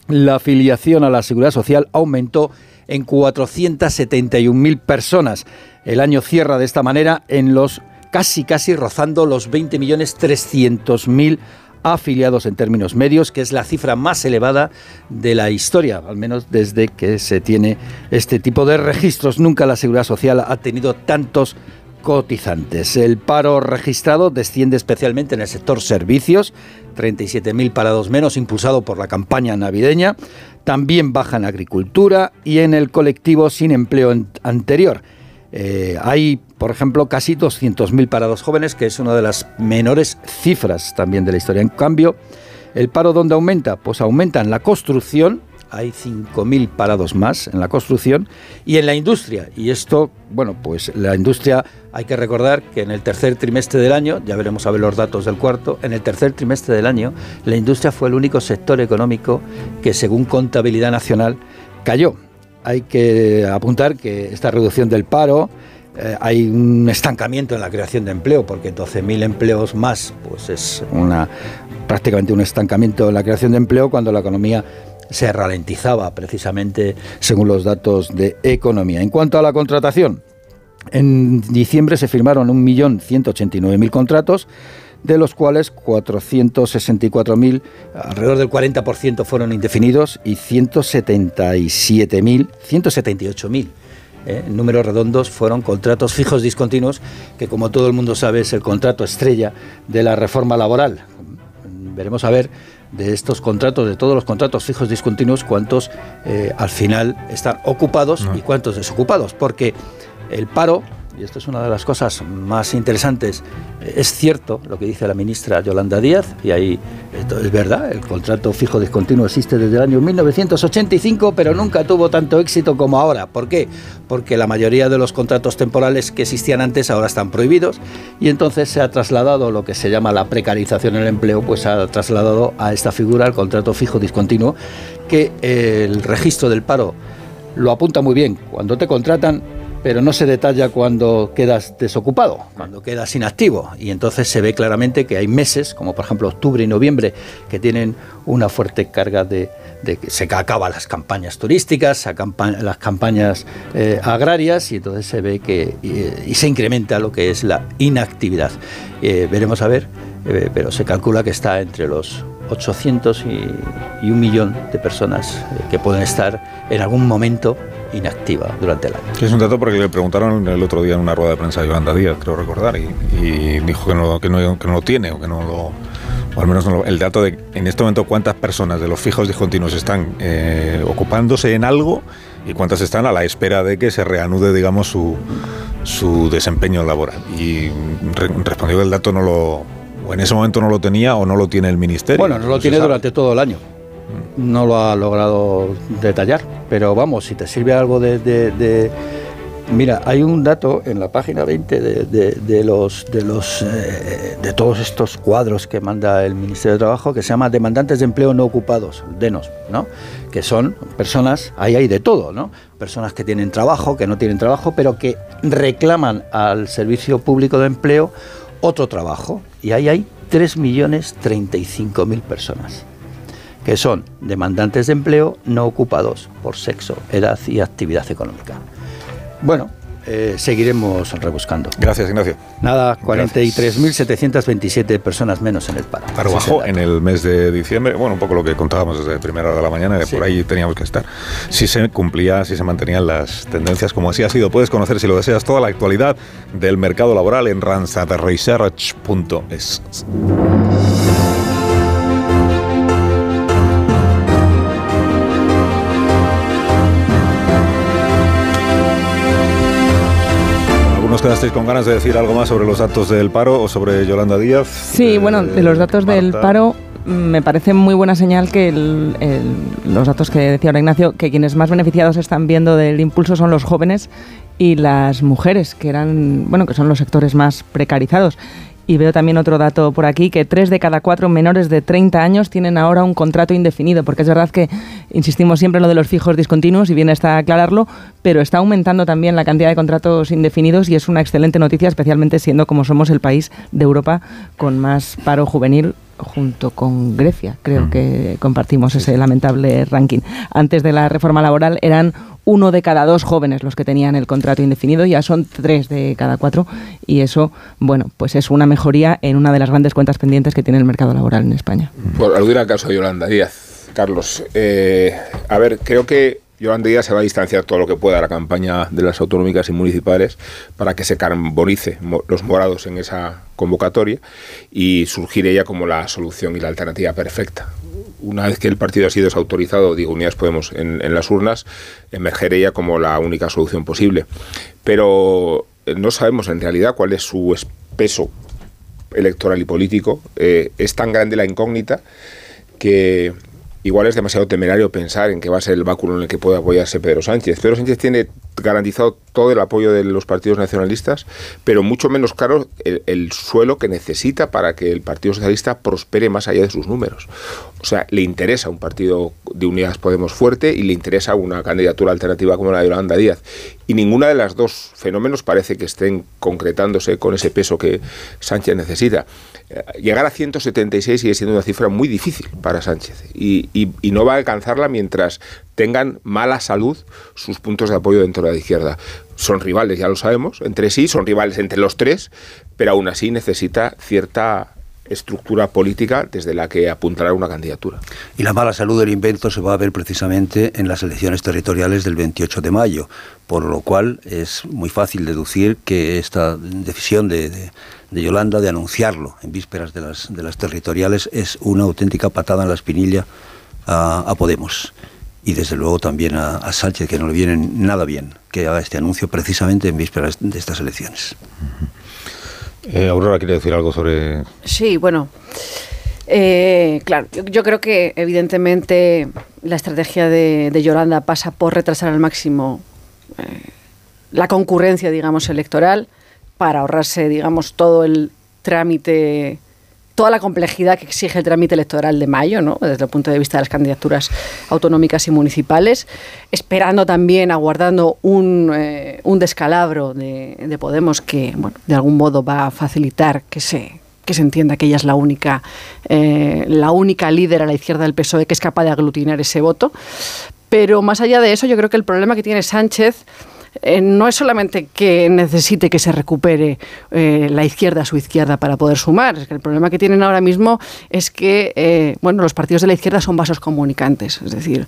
la afiliación a la seguridad social aumentó en 471.000 personas. El año cierra de esta manera en los casi, casi rozando los 20.300.000 afiliados en términos medios, que es la cifra más elevada de la historia, al menos desde que se tiene este tipo de registros. Nunca la Seguridad Social ha tenido tantos cotizantes. El paro registrado desciende especialmente en el sector servicios, 37.000 parados menos, impulsado por la campaña navideña. También baja en agricultura y en el colectivo sin empleo anterior. Eh, hay, por ejemplo, casi 200.000 parados jóvenes, que es una de las menores cifras también de la historia. En cambio, el paro donde aumenta, pues aumenta en la construcción, hay 5.000 parados más en la construcción y en la industria. Y esto, bueno, pues la industria hay que recordar que en el tercer trimestre del año, ya veremos a ver los datos del cuarto, en el tercer trimestre del año la industria fue el único sector económico que según contabilidad nacional cayó. Hay que apuntar que esta reducción del paro, eh, hay un estancamiento en la creación de empleo, porque 12.000 empleos más, pues es una, prácticamente un estancamiento en la creación de empleo cuando la economía se ralentizaba precisamente según los datos de economía. En cuanto a la contratación, en diciembre se firmaron 1.189.000 contratos, de los cuales 464.000, alrededor del 40% fueron indefinidos y 177.000, 178.000 eh, números redondos fueron contratos fijos discontinuos, que como todo el mundo sabe es el contrato estrella de la reforma laboral. Veremos a ver de estos contratos, de todos los contratos fijos discontinuos, cuántos eh, al final están ocupados y cuántos desocupados, porque el paro, y esto es una de las cosas más interesantes, es cierto lo que dice la ministra Yolanda Díaz, y ahí esto es verdad, el contrato fijo discontinuo existe desde el año 1985, pero nunca tuvo tanto éxito como ahora. ¿Por qué? Porque la mayoría de los contratos temporales que existían antes ahora están prohibidos y entonces se ha trasladado lo que se llama la precarización en el empleo, pues se ha trasladado a esta figura el contrato fijo discontinuo, que el registro del paro lo apunta muy bien. Cuando te contratan, pero no se detalla cuando quedas desocupado, cuando quedas inactivo. Y entonces se ve claramente que hay meses, como por ejemplo octubre y noviembre, que tienen una fuerte carga de, que se acaban las campañas turísticas, las campañas eh, agrarias, y entonces se ve que y, se incrementa lo que es la inactividad. Eh, veremos a ver, eh, pero se calcula que está entre los 800 y, un millón de personas que pueden estar en algún momento inactiva durante el año. Es un dato porque le preguntaron el otro día en una rueda de prensa a Yolanda Díaz, creo recordar, y, dijo que no, que, no, que no lo tiene, o que no lo o al menos el dato de en este momento cuántas personas de los fijos discontinuos están eh, ocupándose en algo y cuántas están a la espera de que se reanude, digamos, su, su desempeño laboral. Y respondió que el dato no lo, o en ese momento no lo tenía o no lo tiene el ministerio. Bueno, no lo tiene durante todo el año no lo ha logrado detallar, pero vamos, si te sirve algo de... Mira, hay un dato en la página 20 de, los de los eh, de todos estos cuadros que manda el Ministerio de Trabajo que se llama demandantes de empleo no ocupados, DENOS, ¿no? Que son personas, ahí hay de todo, ¿no? Personas que tienen trabajo, que no tienen trabajo, pero que reclaman al Servicio Público de Empleo otro trabajo. Y ahí hay 3.035.000 personas que son demandantes de empleo no ocupados por sexo, edad y actividad económica. Bueno, eh, seguiremos rebuscando. Gracias, Ignacio. Nada, 43.727 personas menos en el paro. Paro bajo en el mes de diciembre. Bueno, un poco lo que contábamos desde primera hora de la mañana, por ahí teníamos que estar. Si se cumplía, si se mantenían las tendencias como así ha sido. Puedes conocer, si lo deseas, toda la actualidad del mercado laboral en ransadresearch.es. quedasteis con ganas de decir algo más sobre los datos del paro o sobre Yolanda Díaz. Sí, eh, bueno, de los datos del paro mm, me parece muy buena señal que los datos que decía ahora Ignacio, que quienes más beneficiados están viendo del impulso son los jóvenes y las mujeres, que eran, bueno, que son los sectores más precarizados. Y veo también otro dato por aquí, que tres de cada cuatro menores de 30 años tienen ahora un contrato indefinido, porque es verdad que insistimos siempre en lo de los fijos discontinuos y bien está aclararlo, pero está aumentando también la cantidad de contratos indefinidos y es una excelente noticia, especialmente siendo como somos el país de Europa con más paro juvenil junto con Grecia. Creo Mm. que compartimos ese lamentable ranking. Antes de la reforma laboral eran uno de cada dos jóvenes los que tenían el contrato indefinido, ya son tres de cada cuatro y eso, bueno, pues es una mejoría en una de las grandes cuentas pendientes que tiene el mercado laboral en España. Por aludir al caso de Yolanda Díaz, Carlos, eh, a ver, creo que Yolanda Díaz se va a distanciar todo lo que pueda de la campaña de las autonómicas y municipales para que se carbonice los morados en esa convocatoria y surgir ella como la solución y la alternativa perfecta. Una vez que el partido ha sido desautorizado, digo, Unidas Podemos, en, las urnas, emerger ella como la única solución posible. Pero eh, no sabemos en realidad cuál es su es- peso electoral y político. Eh, es tan grande la incógnita que igual es demasiado temerario pensar en que va a ser el báculo en el que puede apoyarse Pedro Sánchez. Pedro Sánchez tiene garantizado todo el apoyo de los partidos nacionalistas, pero mucho menos claro el, el suelo que necesita para que el Partido Socialista prospere más allá de sus números. O sea, le interesa un partido de Unidas Podemos fuerte y le interesa una candidatura alternativa como la de Yolanda Díaz. Y ninguna de las dos fenómenos parece que estén concretándose con ese peso que Sánchez necesita. Llegar a 176 sigue siendo una cifra muy difícil para Sánchez y, y- y no va a alcanzarla mientras tengan mala salud sus puntos de apoyo dentro de la izquierda. Son rivales, ya lo sabemos, entre sí, son rivales entre los tres, pero aún así necesita cierta estructura política desde la que apuntará una candidatura. Y la mala salud del invento se va a ver precisamente en las elecciones territoriales del 28 de mayo, por lo cual es muy fácil deducir que esta decisión de, de- de Yolanda de anunciarlo en vísperas de las, de las territoriales es una auténtica patada en la espinilla a, a Podemos. Y desde luego también a, a Sánchez, que no le viene nada bien que haga este anuncio precisamente en vísperas de estas elecciones. Eh, Aurora quiere decir algo sobre Sí, bueno. eh, claro, yo, creo que evidentemente la estrategia de, de Yolanda pasa por retrasar al máximo eh, la concurrencia, digamos, electoral para ahorrarse, digamos, todo el trámite, toda la complejidad que exige el trámite electoral de mayo, ¿no? Desde el punto de vista de las candidaturas autonómicas y municipales, esperando también, aguardando un, eh, un descalabro de, de Podemos que, bueno, de algún modo va a facilitar que se que se entienda que ella es la única, eh, la única líder a la izquierda del PSOE que es capaz de aglutinar ese voto. Pero más allá de eso, yo creo que el problema que tiene Sánchez eh, no es solamente que necesite que se recupere eh, la izquierda a su izquierda para poder sumar, es que el problema que tienen ahora mismo es que eh, bueno, los partidos de la izquierda son vasos comunicantes, es decir,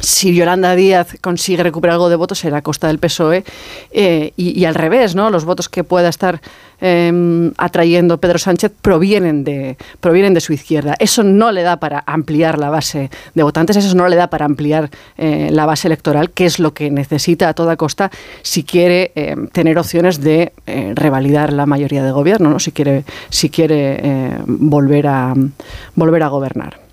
si Yolanda Díaz consigue recuperar algo de votos será a costa del PSOE eh, y, al revés, ¿no? Los votos que pueda estar eh, atrayendo Pedro Sánchez provienen de, provienen de su izquierda. Eso no le da para ampliar la base de votantes, eso no le da para ampliar eh, la base electoral, que es lo que necesita a toda costa si quiere eh, tener opciones de eh, revalidar la mayoría de gobierno, ¿no? Si quiere, si quiere volver a volver a gobernar.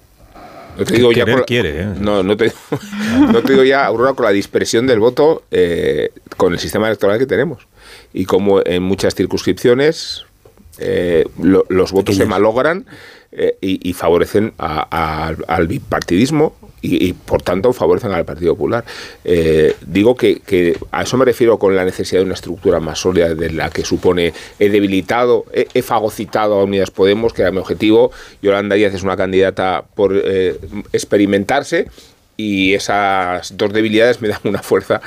No te digo ya la- quiere, ¿eh? No, no te, (laughs) no te digo ya, Aurora, con la dispersión del voto eh, con el sistema electoral que tenemos. Y como en muchas circunscripciones eh, lo- los votos se malogran eh, y, favorecen a- al- bipartidismo y, por tanto favorecen al Partido Popular. Eh, digo que, a eso me refiero con la necesidad de una estructura más sólida de la que supone he debilitado, he, he fagocitado a Unidas Podemos, que era mi objetivo. Yolanda Díaz es una candidata por eh, experimentarse y esas dos debilidades me dan una fuerza.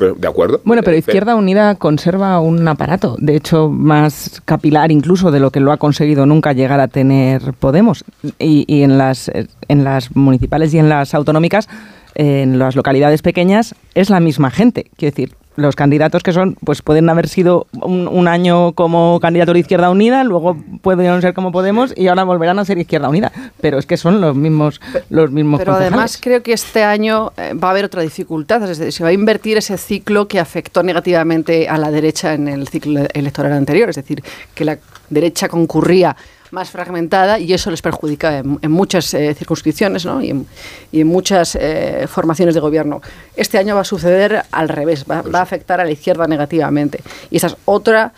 Pero, ¿De acuerdo? Bueno, pero Izquierda Unida conserva un aparato, de hecho más capilar incluso de lo que lo ha conseguido nunca llegar a tener Podemos. Y, y en, las, eh, en las municipales y en las autonómicas, en las localidades pequeñas, es la misma gente. Quiero decir, los candidatos que son, pues pueden haber sido un, un año como candidato de Izquierda Unida, luego pueden ser como Podemos y ahora volverán a ser Izquierda Unida. Pero es que son los mismos, los mismos Pero concejales. además creo que este año eh, va a haber otra dificultad, es decir, se va a invertir ese ciclo que afectó negativamente a la derecha en el ciclo electoral anterior, es decir, que la derecha concurría más fragmentada y eso les perjudica en, en muchas eh, circunscripciones ¿no? y, en, y en muchas eh, formaciones de gobierno. Este año va a suceder al revés, va, va a afectar a la izquierda negativamente. Y esa es otra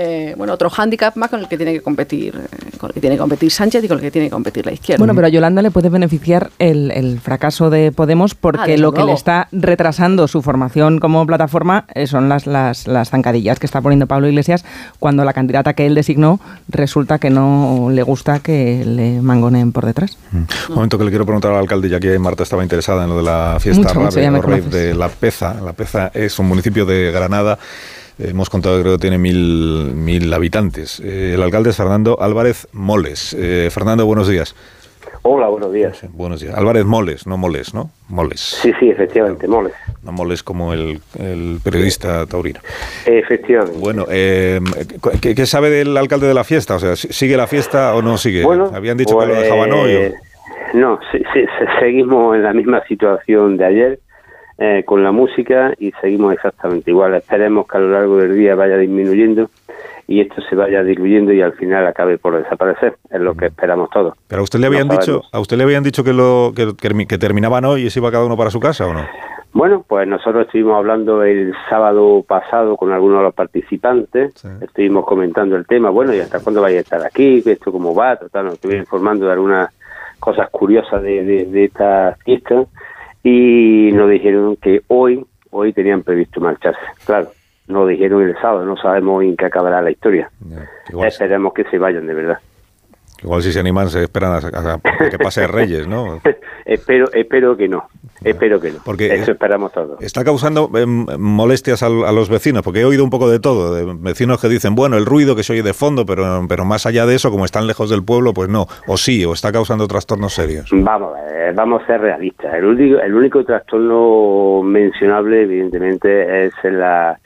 eh, bueno, otro hándicap más con el que tiene que competir, eh, con el que tiene que competir Sánchez y con el que tiene que competir la izquierda. Bueno, pero a Yolanda le puede beneficiar el, el fracaso de Podemos porque Ah, lo que le está retrasando su formación como plataforma eh, son las, las, las zancadillas que está poniendo Pablo Iglesias cuando la candidata que él designó resulta que no le gusta que le mangoneen por detrás. Un momento que le quiero preguntar al alcalde, ya que Marta estaba interesada en lo de la fiesta Mucho, mucho, o rave de La Peza. La Peza es un municipio de Granada. Hemos contado, creo que tiene mil, mil habitantes. Eh, el alcalde es Fernando Álvarez Moles. Eh, Fernando, buenos días. Hola, buenos días. Buenos días. Álvarez Moles, no Moles, ¿no? Moles. Sí, sí, efectivamente, Moles. No Moles como el, el periodista taurino. Efectivamente. Bueno, eh, ¿qué, qué sabe del alcalde de la fiesta? O sea, ¿sigue la fiesta o no sigue? Bueno, Habían dicho que lo pues, dejaban hoy. o- No, sí, sí, se- seguimos en la misma situación de ayer eh, con la música y seguimos exactamente igual. Esperemos que a lo largo del día vaya disminuyendo y esto se vaya diluyendo y al final acabe por desaparecer. Es lo que esperamos todos. Pero a usted le habían No dicho, a usted le habían dicho que lo que, que- que terminaban hoy y se iba cada uno para su casa o no? Bueno, pues nosotros estuvimos hablando el sábado pasado con algunos de los participantes, estuvimos comentando el tema, bueno, ¿y hasta cuándo vais a estar aquí? ¿Esto cómo va? Total, nos estuvimos informando de algunas cosas curiosas de, de- de esta fiesta y nos dijeron que hoy, hoy tenían previsto marcharse. Claro, nos dijeron el sábado, no sabemos en qué acabará la historia. Esperemos que se vayan de verdad. Igual si se animan se esperan a, que pase Reyes, ¿no? (laughs) espero, espero que no, espero que no. Porque Eso esperamos todos. Está causando em, molestias a, los vecinos, porque he oído un poco de todo, de vecinos que dicen, bueno, el ruido que se oye de fondo, pero, pero más allá de eso, como están lejos del pueblo, pues no, o sí, o está causando trastornos serios. Vamos, vamos a ser realistas. El único, el único trastorno mencionable, evidentemente, es la,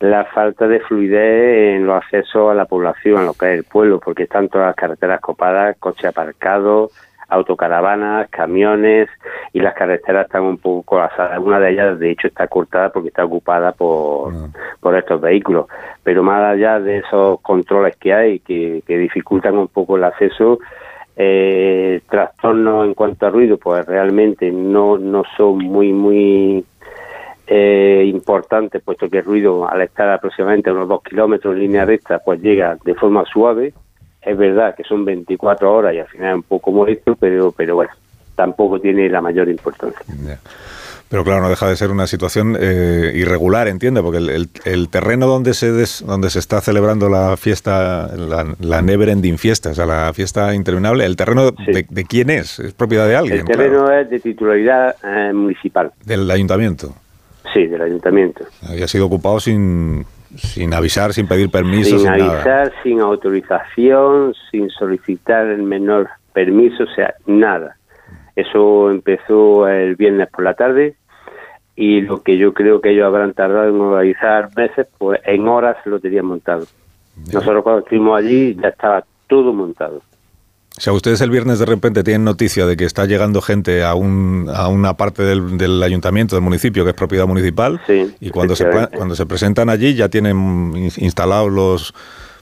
la falta de fluidez en los accesos a la población, a lo que es el pueblo, porque están todas las carreteras copadas, coches aparcados, autocaravanas, camiones, y las carreteras están un poco colapsadas. Una de ellas, de hecho, está cortada porque está ocupada por, por estos vehículos. Pero más allá de esos controles que hay, que, que dificultan un poco el acceso, eh, trastornos en cuanto a ruido, pues realmente no, no son muy, muy eh, importantes, puesto que el ruido, al estar aproximadamente a unos dos kilómetros en línea recta, pues llega de forma suave. Es verdad que son 24 horas y al final es un poco molesto, pero, pero bueno, tampoco tiene la mayor importancia. Pero claro, no deja de ser una situación eh, irregular, entiende, porque el, el- el terreno donde se des- donde se está celebrando la fiesta, la, la Never Ending Fiesta, o sea, la fiesta interminable, ¿el terreno de, de quién es? ¿Es propiedad de alguien? El terreno es de titularidad eh, municipal, del ayuntamiento. Sí, del ayuntamiento. Había sido ocupado sin, sin avisar, sin pedir permiso, sin, sin nada. avisar, sin autorización, sin solicitar el menor permiso, o sea, nada. Eso empezó el viernes por la tarde y lo que yo creo que ellos habrán tardado en organizar meses, pues en horas lo tenían montado. Nosotros cuando estuvimos allí ya estaba todo montado. O sea, ustedes el viernes de repente tienen noticia de que está llegando gente a, un, a una parte del, del ayuntamiento, del municipio, que es propiedad municipal, y cuando se, cuando se presentan allí ya tienen in- instalados los,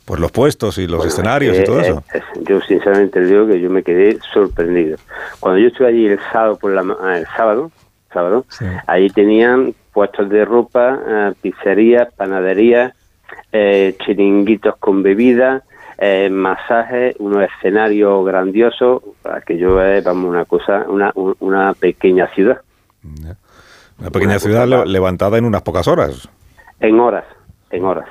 pues los puestos y los Bueno, escenarios eh, y todo eh, eso. eh, yo sinceramente digo que yo me quedé sorprendido. Cuando yo estuve allí el sábado por la ah, el sábado, sábado, ahí tenían puestos de ropa, eh, pizzerías, panaderías, eh, chiringuitos con bebida, eh, masajes, unos escenarios grandiosos, aquello es, vamos, una cosa, una, un- una pequeña ciudad, Una pequeña ciudad le- levantada en unas pocas horas. en horas, en horas.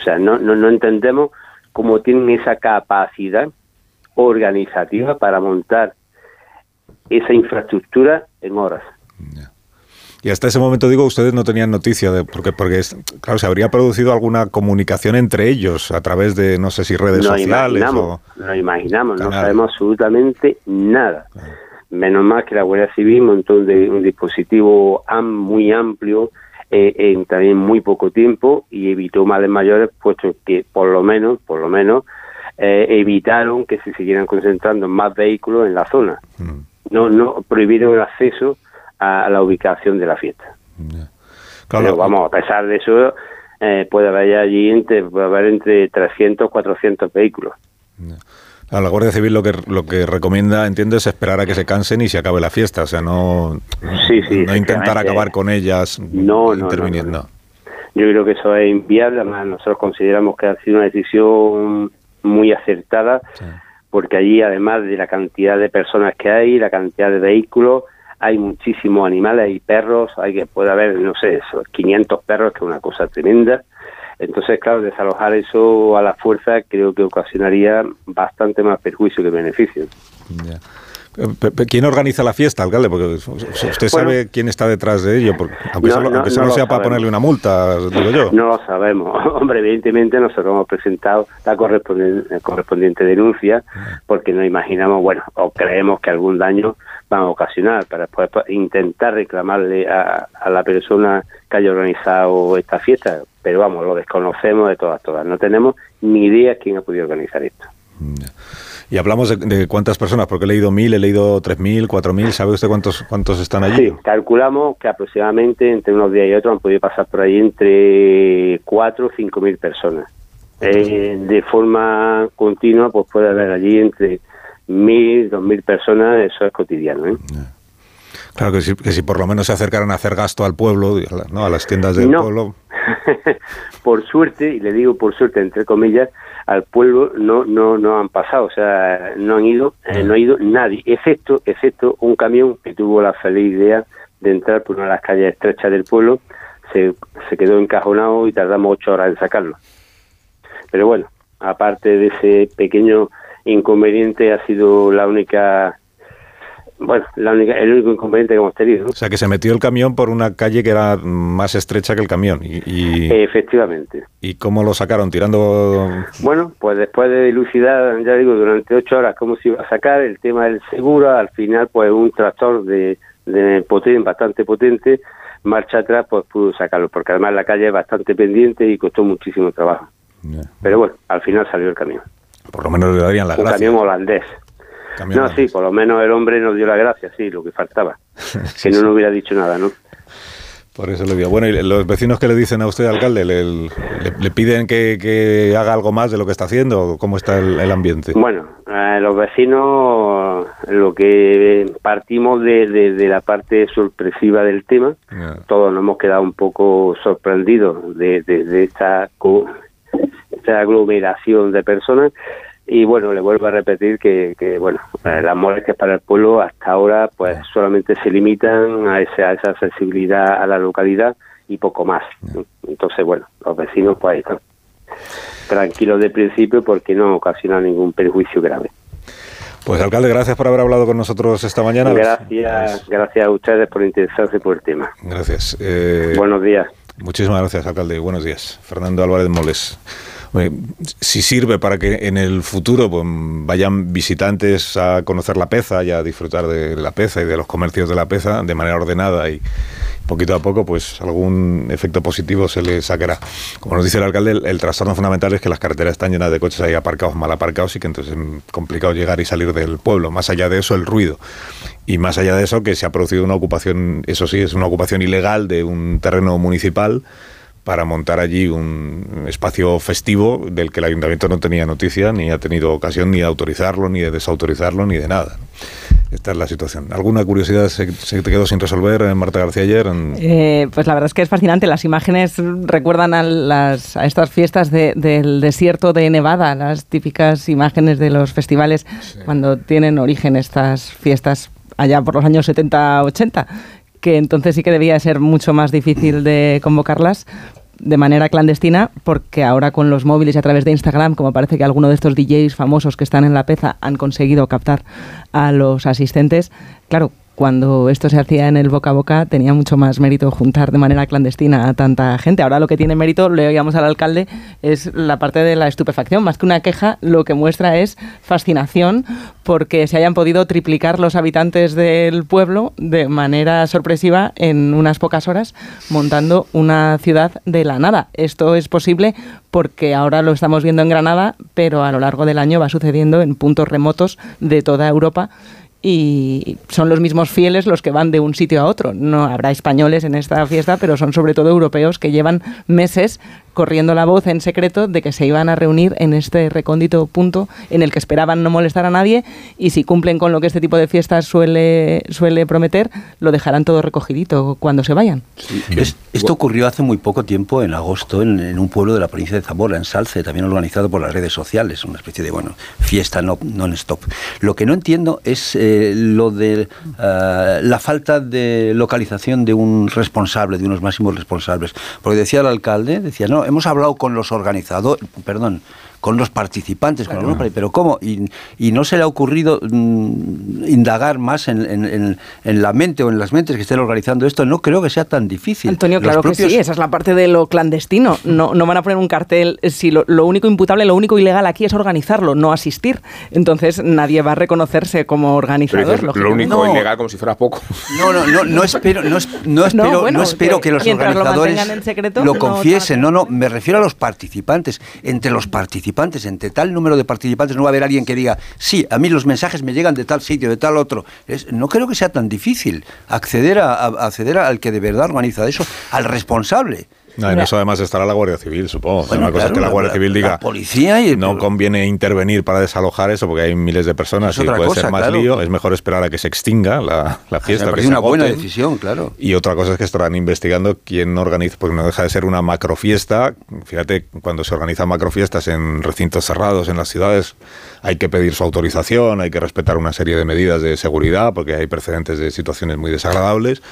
O sea, no, no, no entendemos cómo tienen esa capacidad organizativa para montar esa infraestructura en horas. Y hasta ese momento, digo, ustedes no tenían noticia de, porque, porque claro, se habría producido alguna comunicación entre ellos a través de, no sé si redes sociales imaginamos, o... nos imaginamos, no sabemos absolutamente nada. Menos mal que la Guardia Civil montó un, de- un dispositivo am- muy amplio eh, en también muy poco tiempo y evitó males mayores, puesto que por lo menos, por lo menos, eh, evitaron que se siguieran concentrando más vehículos en la zona. No, no prohibieron el acceso a la ubicación de la fiesta. Pero vamos, a pesar de eso, eh, puede haber allí entre, puede haber entre 300 400 vehículos. A la Guardia Civil lo que lo que recomienda, entiendo, es esperar a que se cansen y se acabe la fiesta. O sea, no, Sí, sí, no intentar acabar con ellas No, no, interviniendo. Yo creo que eso es inviable, además nosotros consideramos que ha sido una decisión muy acertada, porque allí además de la cantidad de personas que hay, la cantidad de vehículos, hay muchísimos animales, y perros, hay que puede haber, no sé, 500 perros, que es una cosa tremenda. Entonces, claro, desalojar eso a la fuerza creo que ocasionaría bastante más perjuicio que beneficio. ¿Quién organiza la fiesta, alcalde? Porque usted sabe quién está detrás de ello, aunque, solo, sea para ponerle una multa, digo yo. No lo sabemos. (laughs) Hombre, evidentemente nosotros hemos presentado la correspondiente, correspondiente denuncia porque nos imaginamos, bueno, o creemos que algún daño van a ocasionar para después intentar reclamarle a, la persona que haya organizado esta fiesta. Pero vamos, lo desconocemos de todas, todas. No tenemos ni idea quién ha podido organizar esto. Y hablamos de, cuántas personas, porque he leído mil, he leído tres mil, cuatro mil. ¿Sabe usted cuántos, cuántos están allí? Sí, calculamos que aproximadamente entre unos días y otros han podido pasar por ahí entre cuatro o cinco mil personas. Eh, de forma continua, pues puede haber allí entre mil, dos mil personas, eso es cotidiano. ¿eh? Claro que si, que si por lo menos se acercaran a hacer gasto al pueblo, ¿no? a las tiendas del pueblo. (laughs) por suerte, y le digo por suerte entre comillas, al pueblo no no no han pasado, o sea, no han ido, eh, no ha ido nadie, excepto excepto un camión que tuvo la feliz idea de entrar por una de las calles estrechas del pueblo, se, se quedó encajonado y tardamos ocho horas en sacarlo. Pero bueno, aparte de ese pequeño inconveniente, ha sido la única bueno, la única, el único inconveniente que hemos tenido. O sea, que se metió el camión por una calle que era más estrecha que el camión. Y, Efectivamente. ¿Y cómo lo sacaron? ¿Tirando...? Bueno, pues después de dilucidar, ya digo, durante ocho horas cómo se iba a sacar el tema del seguro, al final, pues un tractor de, de potente, bastante potente, marcha atrás, pues pudo sacarlo, porque además la calle es bastante pendiente y costó muchísimo trabajo. Pero bueno, al final salió el camión. Por lo menos le darían la Un camión holandés no, sí, por lo menos el hombre nos dio la gracia, sí, lo que faltaba. (laughs) que no nos hubiera dicho nada, ¿no? Por eso le digo. Bueno, ¿y los vecinos que le dicen a usted, alcalde? ¿Le, piden que, haga algo más de lo que está haciendo? ¿Cómo está el, ambiente? Bueno, eh, los vecinos, lo que partimos de, la parte sorpresiva del tema, todos nos hemos quedado un poco sorprendidos de, esta, aglomeración de personas y bueno, le vuelvo a repetir que, que bueno, eh, las molestias para el pueblo hasta ahora pues solamente se limitan a, esa, a esa accesibilidad a la localidad y poco más. Entonces, bueno, los vecinos pues están tranquilos de principio porque no ocasiona ningún perjuicio grave. Pues alcalde, gracias por haber hablado con nosotros esta mañana. Gracias, gracias a ustedes por interesarse por el tema. Gracias. Eh, buenos días. Muchísimas gracias, alcalde. Buenos días. Fernando Álvarez Moles si sirve para que en el futuro pues, vayan visitantes a conocer la peza y a disfrutar de la peza y de los comercios de la peza de manera ordenada y poquito a poco, pues algún efecto positivo se le sacará. Como nos dice el alcalde, el, trastorno fundamental es que las carreteras están llenas de coches ahí aparcados, mal aparcados y que entonces es complicado llegar y salir del pueblo. Más allá de eso, el ruido. Y más allá de eso, que se ha producido una ocupación, eso sí, es una ocupación ilegal de un terreno municipal para montar allí un espacio festivo del que el ayuntamiento no tenía noticia, ni ha tenido ocasión ni de autorizarlo, ni de desautorizarlo, ni de nada. Esta es la situación. ¿Alguna curiosidad se, te quedó sin resolver, eh, Marta García, ayer? Eh, pues la verdad es que es fascinante. Las imágenes recuerdan a, las, a estas fiestas del desierto de Nevada, las típicas imágenes de los festivales cuando tienen origen estas fiestas allá por los años 70-80 que entonces sí que debía ser mucho más difícil de convocarlas, de manera clandestina, porque ahora con los móviles y a través de Instagram, como parece que alguno de estos DJs famosos que están en la peza han conseguido captar a los asistentes, claro, cuando esto se hacía en el boca a boca tenía mucho más mérito juntar de manera clandestina a tanta gente. Ahora lo que tiene mérito, le oíamos al alcalde, es la parte de la estupefacción. Más que una queja, lo que muestra es fascinación porque se hayan podido triplicar los habitantes del pueblo de manera sorpresiva en unas pocas horas, montando una ciudad de la nada. Esto es posible porque ahora lo estamos viendo en Granada, pero a lo largo del año va sucediendo en puntos remotos de toda Europa y son los mismos fieles los que van de un sitio a otro. No habrá españoles en esta fiesta, pero son sobre todo europeos que llevan meses corriendo la voz en secreto de que se iban a reunir en este recóndito punto en el que esperaban no molestar a nadie y si cumplen con lo que este tipo de fiestas suele, suele prometer, lo dejarán todo recogidito cuando se vayan. Es- esto ocurrió hace muy poco tiempo, en agosto, en, en un pueblo de la provincia de Zamora, en Salce, también organizado por las redes sociales, una especie de, bueno, fiesta no- non-stop. Lo que no entiendo es eh, lo de eh, la falta de localización de un responsable, de unos máximos responsables. Porque decía el alcalde, decía, no, hemos hablado con los organizadores, perdón, con los participantes, con algunos, pero ¿cómo? Y, y no se le ha ocurrido mm, indagar más en, en- en- en la mente o en las mentes que estén organizando esto. No creo que sea tan difícil. Antonio, Los claro que sí, esa es la parte de lo clandestino. No, no van a poner un cartel si lo, lo único imputable, lo único ilegal aquí es organizarlo, no asistir. Entonces nadie va a reconocerse como organizador. dices, lo único ilegal como si fuera poco. No, no, no, no espero, no, es- no espero, bueno, no espero que, los lo organizadores mantengan en secreto, lo no confiesen. No, no, me refiero a los participantes. Entre los participantes, entre tal número de participantes, no va a haber alguien que diga, sí, a mí los mensajes me llegan de tal sitio, de tal otro. Es- no creo que sea tan difícil acceder, a, a- acceder al que de verdad organiza eso, al responsable. No, en eso además estará la Guardia Civil, supongo. Bueno, Una cosa es que la Guardia Civil la diga. policía y el- no conviene intervenir para desalojar eso porque hay miles de personas Es y puede cosa, ser más claro. lío. Es mejor esperar a que se extinga la, la fiesta. que parece se una buena decisión, claro. Y otra cosa es que estarán investigando quién organiza, porque no deja de ser una macrofiesta. Fíjate, cuando se organizan macrofiestas en recintos cerrados en las ciudades, hay que pedir su autorización, hay que respetar una serie de medidas de seguridad, porque hay precedentes de situaciones muy desagradables.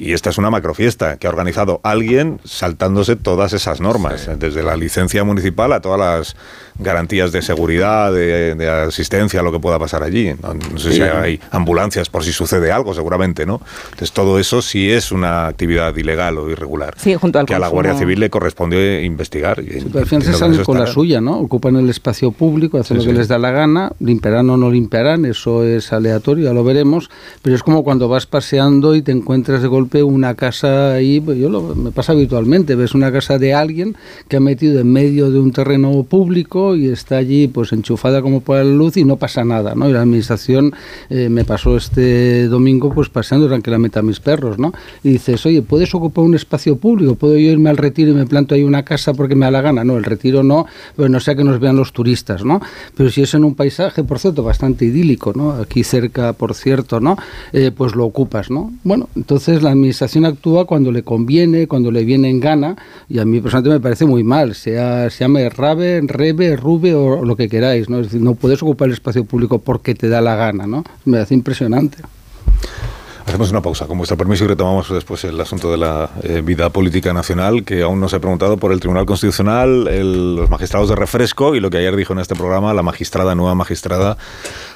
Y esta es una macrofiesta que ha organizado alguien saltándose todas esas normas, desde la licencia municipal a todas las garantías de seguridad, de, de asistencia a lo que pueda pasar allí. No, no sé Sí. si hay ambulancias por si sucede algo, seguramente, ¿no? Entonces todo eso sí es una actividad ilegal o irregular. Sí, junto al que a la consumo. Guardia Civil le corresponde investigar. Y, Pero al final se salen con la suya, ¿no? Ocupan el espacio público, hacen Sí, lo que sí. les da la gana, limpiarán o no limpiarán, eso es aleatorio, ya lo veremos, pero es como cuando vas paseando y te encuentras de golpe una casa ahí, pues yo lo, me pasa habitualmente, ves una casa de alguien que ha metido en medio de un terreno público y está allí pues enchufada como por la luz y no pasa nada, ¿no? Y la administración eh, me pasó este domingo pues paseando tranquilamente a mis perros, ¿no? Y dices, oye, ¿puedes ocupar un espacio público? ¿Puedo yo irme al retiro y me planto ahí una casa porque me da la gana? No, el retiro no, pero no sea que nos vean los turistas, ¿no? Pero si es en un paisaje, por cierto, bastante idílico, ¿no? Aquí cerca, por cierto, ¿no? Eh, pues lo ocupas, ¿no? Bueno, entonces la administración actúa cuando le conviene, cuando le viene en gana, y a mí personalmente me parece muy mal, sea se llame Rabe, Rebe, Rube o lo que queráis, ¿no? Es decir, no puedes ocupar el espacio público porque te da la gana, ¿no? Me parece impresionante. Hacemos una pausa, con vuestro permiso, y retomamos después el asunto de la eh, vida política nacional, que aún no se ha preguntado por el Tribunal Constitucional, los magistrados de refresco y lo que ayer dijo en este programa la magistrada, nueva magistrada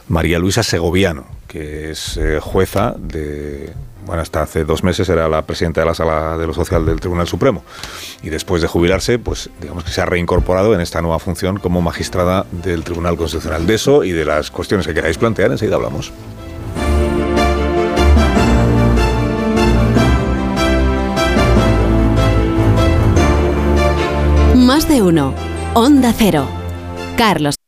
María Luisa Segoviano, que es eh, jueza de. Bueno, hasta hace dos meses era la presidenta de la Sala de lo Social del Tribunal Supremo. Y después de jubilarse, pues digamos que se ha reincorporado en esta nueva función como magistrada del Tribunal Constitucional. De eso y de las cuestiones que queráis plantear, enseguida hablamos. Más de uno. Onda Cero. Carlos.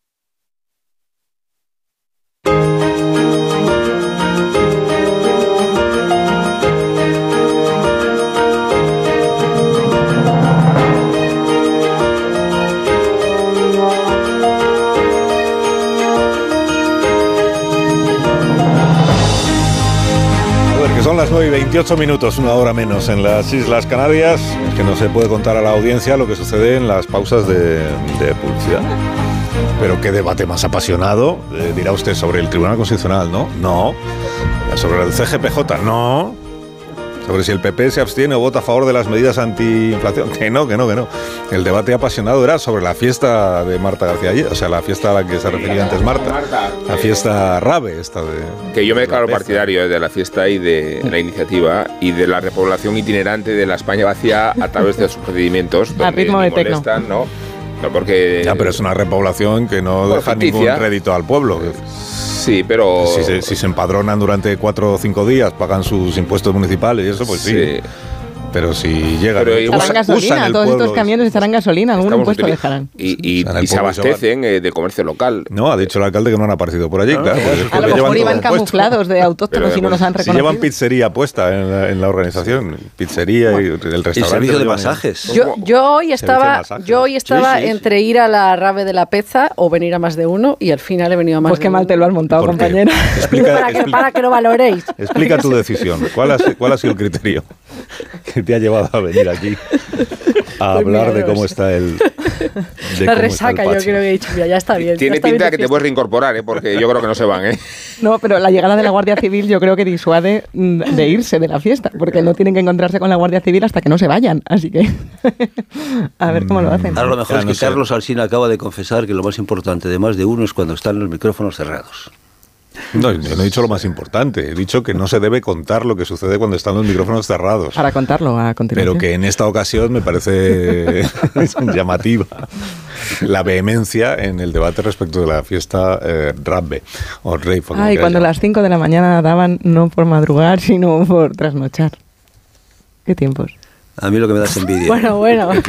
28 minutos, una hora menos en las Islas Canarias. Que no se puede contar a la audiencia lo que sucede en las pausas de, de publicidad. Pero qué debate más apasionado, eh, dirá usted, sobre el Tribunal Constitucional, ¿no? No. Sobre el CGPJ, no. Sobre si el PP se abstiene o vota a favor de las medidas antiinflación, que no, que no, que no. El debate apasionado era sobre la fiesta de Marta García ayer, o sea, la fiesta a la que se refería antes Marta. La fiesta RAVE, esta de... Que yo me declaro partidario de la fiesta y de (laughs) la iniciativa y de la repoblación itinerante de la España vacía a través de sus procedimientos. donde ritmo de tecno. molestan, ¿no? No, porque... Ya, pero es una repoblación que no deja ficticia. ningún crédito al pueblo. Sí, pero... Si se, si se empadronan durante cuatro o cinco días, pagan sus impuestos municipales y eso, pues sí. Sí. Pero si llega Pero usa- Echarán gasolina, usan el todos pueblo- estos camiones echarán gasolina, algún Estamos impuesto dejarán. Y, y- Usan el y se pueblo y se abastecen eh, de comercio local. No, ha dicho el alcalde que no han aparecido por allí, claro. porque es A lo llevan mejor iban camuflados de autóctonos y no los han Si reconocido. llevan pizzería puesta en la, en la organización, pizzería y el restaurante. servicio de masajes. Yo, yo hoy estaba, yo hoy estaba Sí, sí, entre ir a la rave de la peza o venir a más de uno y al final he venido a más Pues de qué mal te lo has montado. Explica, (laughs) para, que, para que lo valoréis. explica tu (laughs) decisión. ¿Cuál ha, cuál ha sido el criterio (laughs) te ha llevado a venir aquí a Pues hablar de cómo está el. de La resaca, yo creo que he dicho, mira, ya está bien. Tiene está pinta de de que te puedes reincorporar, ¿eh? porque yo creo que no se van. ¿eh? No, pero la llegada de la Guardia Civil yo creo que disuade mm, de irse de la fiesta, porque no tienen que encontrarse con la Guardia Civil hasta que no se vayan. Así que (laughs) a ver cómo lo hacen. Ahora lo mejor Ya, es no que sé. Carlos Alsina acaba de confesar que lo más importante de más de uno es cuando están los micrófonos cerrados. No, yo no he dicho lo más importante. He dicho que no se debe contar lo que sucede cuando están los micrófonos cerrados. Para contarlo a continuación. Pero que en esta ocasión me parece (laughs) llamativa la vehemencia en el debate respecto de la fiesta eh, Rabbe o Rave. Ay, cuando las 5 de la mañana daban no por madrugar, sino por trasnochar. ¿Qué tiempos? A mí lo que me da es envidia. Bueno, bueno. (laughs)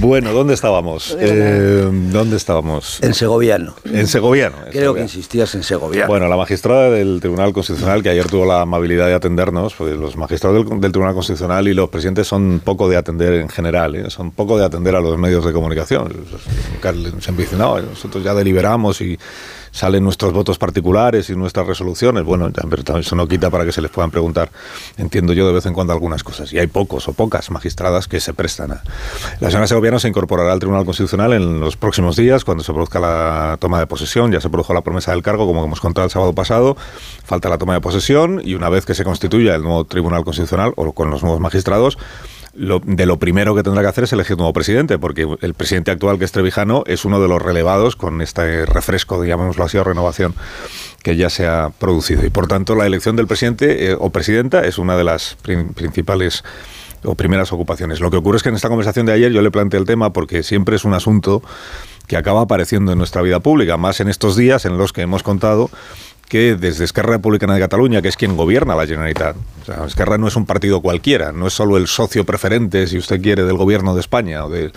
Bueno, ¿dónde estábamos? Eh, ¿Dónde estábamos? En segoviano. En Segoviano. en Creo que insistías en segoviano. Bueno, la magistrada del Tribunal Constitucional, que ayer tuvo la amabilidad de atendernos, pues los magistrados del, del Tribunal Constitucional y los presidentes son poco de atender en general, ¿eh? son poco de atender a los medios de comunicación. Dice, no, nosotros ya deliberamos y salen nuestros votos particulares y nuestras resoluciones. Bueno, ya, pero eso no quita para que se les puedan preguntar, entiendo yo, de vez en cuando algunas cosas. Y hay pocos o pocas magistradas que se prestan a... La señora Segoviano se incorporará al Tribunal Constitucional en los próximos días, cuando se produzca la toma de posesión. Ya se produjo la promesa del cargo, como hemos contado el sábado pasado. Falta la toma de posesión y una vez que se constituya el nuevo Tribunal Constitucional o con los nuevos magistrados, de lo primero que tendrá que hacer es elegir un nuevo presidente, porque el presidente actual, que es Trevijano, es uno de los relevados con este refresco, digámoslo así, o renovación que ya se ha producido. Y por tanto, la elección del presidente eh, o presidenta es una de las prin- principales o primeras ocupaciones. Lo que ocurre es que en esta conversación de ayer yo le planteé el tema porque siempre es un asunto que acaba apareciendo en nuestra vida pública, más en estos días en los que hemos contado que desde Esquerra Republicana de Cataluña, que es quien gobierna la Generalitat, o Esquerra no es un partido cualquiera, no es solo el socio preferente, si usted quiere, del gobierno de España o de,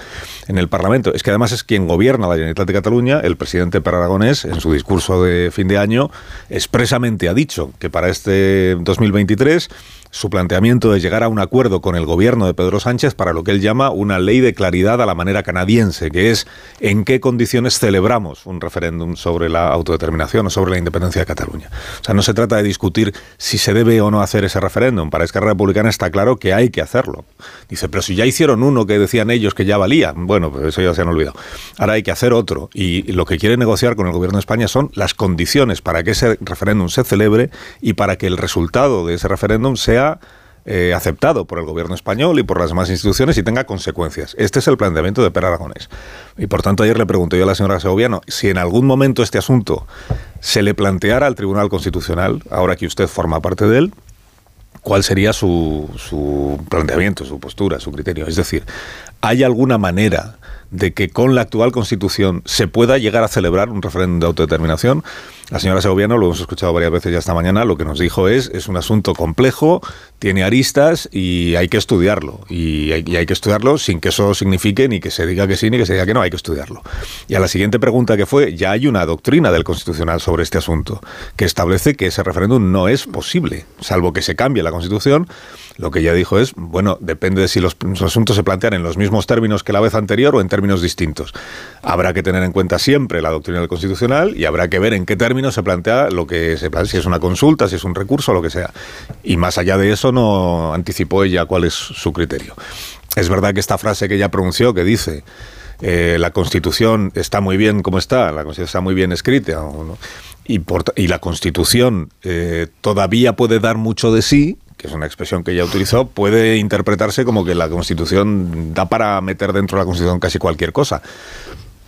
en el Parlamento, es que además es quien gobierna la Generalitat de Cataluña, el presidente Per Aragonés, en su discurso de fin de año, expresamente ha dicho que para este 2023 su planteamiento es llegar a un acuerdo con el gobierno de Pedro Sánchez para lo que él llama una ley de claridad a la manera canadiense, que es en qué condiciones celebramos un referéndum sobre la autodeterminación o sobre la independencia de Cataluña. O sea, no se trata de discutir si se debe o no hacer ese referéndum. Para Esquerra Republicana está claro que hay que hacerlo. Dice, pero si ya hicieron uno que decían ellos que ya valía, bueno, pues eso ya se han olvidado. Ahora hay que hacer otro. Y lo que quiere negociar con el gobierno de España son las condiciones para que ese referéndum se celebre y para que el resultado de ese referéndum sea eh, aceptado por el gobierno español y por las demás instituciones y tenga consecuencias. Este es el planteamiento de Per Aragonés. Y por tanto ayer le pregunté yo a la señora Segoviano si en algún momento este asunto se le planteara al Tribunal Constitucional, ahora que usted forma parte de él, cuál sería su, su planteamiento, su postura, su criterio. Es decir, ¿hay alguna manera de que con la actual constitución se pueda llegar a celebrar un referéndum de autodeterminación? La señora Segoviano, lo hemos escuchado varias veces ya esta mañana, lo que nos dijo es, es un asunto complejo, tiene aristas y hay que estudiarlo. Y hay, y hay que estudiarlo sin que eso signifique ni que se diga que sí ni que se diga que no, hay que estudiarlo. Y a la siguiente pregunta que fue, ya hay una doctrina del Constitucional sobre este asunto, que establece que ese referéndum no es posible, salvo que se cambie la Constitución. Lo que ella dijo es, bueno, depende de si los, asuntos se plantean en los mismos términos que la vez anterior o en términos distintos. Habrá que tener en cuenta siempre la doctrina del Constitucional y habrá que ver en qué términos se plantea lo que se plantea, si es una consulta, si es un recurso, lo que sea. Y más allá de eso no anticipó ella cuál es su criterio. Es verdad que esta frase que ella pronunció, que dice, eh, la Constitución está muy bien como está, la Constitución está muy bien escrita, y, la Constitución eh, todavía puede dar mucho de sí, que es una expresión que ella utilizó, puede interpretarse como que la Constitución da para meter dentro de la Constitución casi cualquier cosa.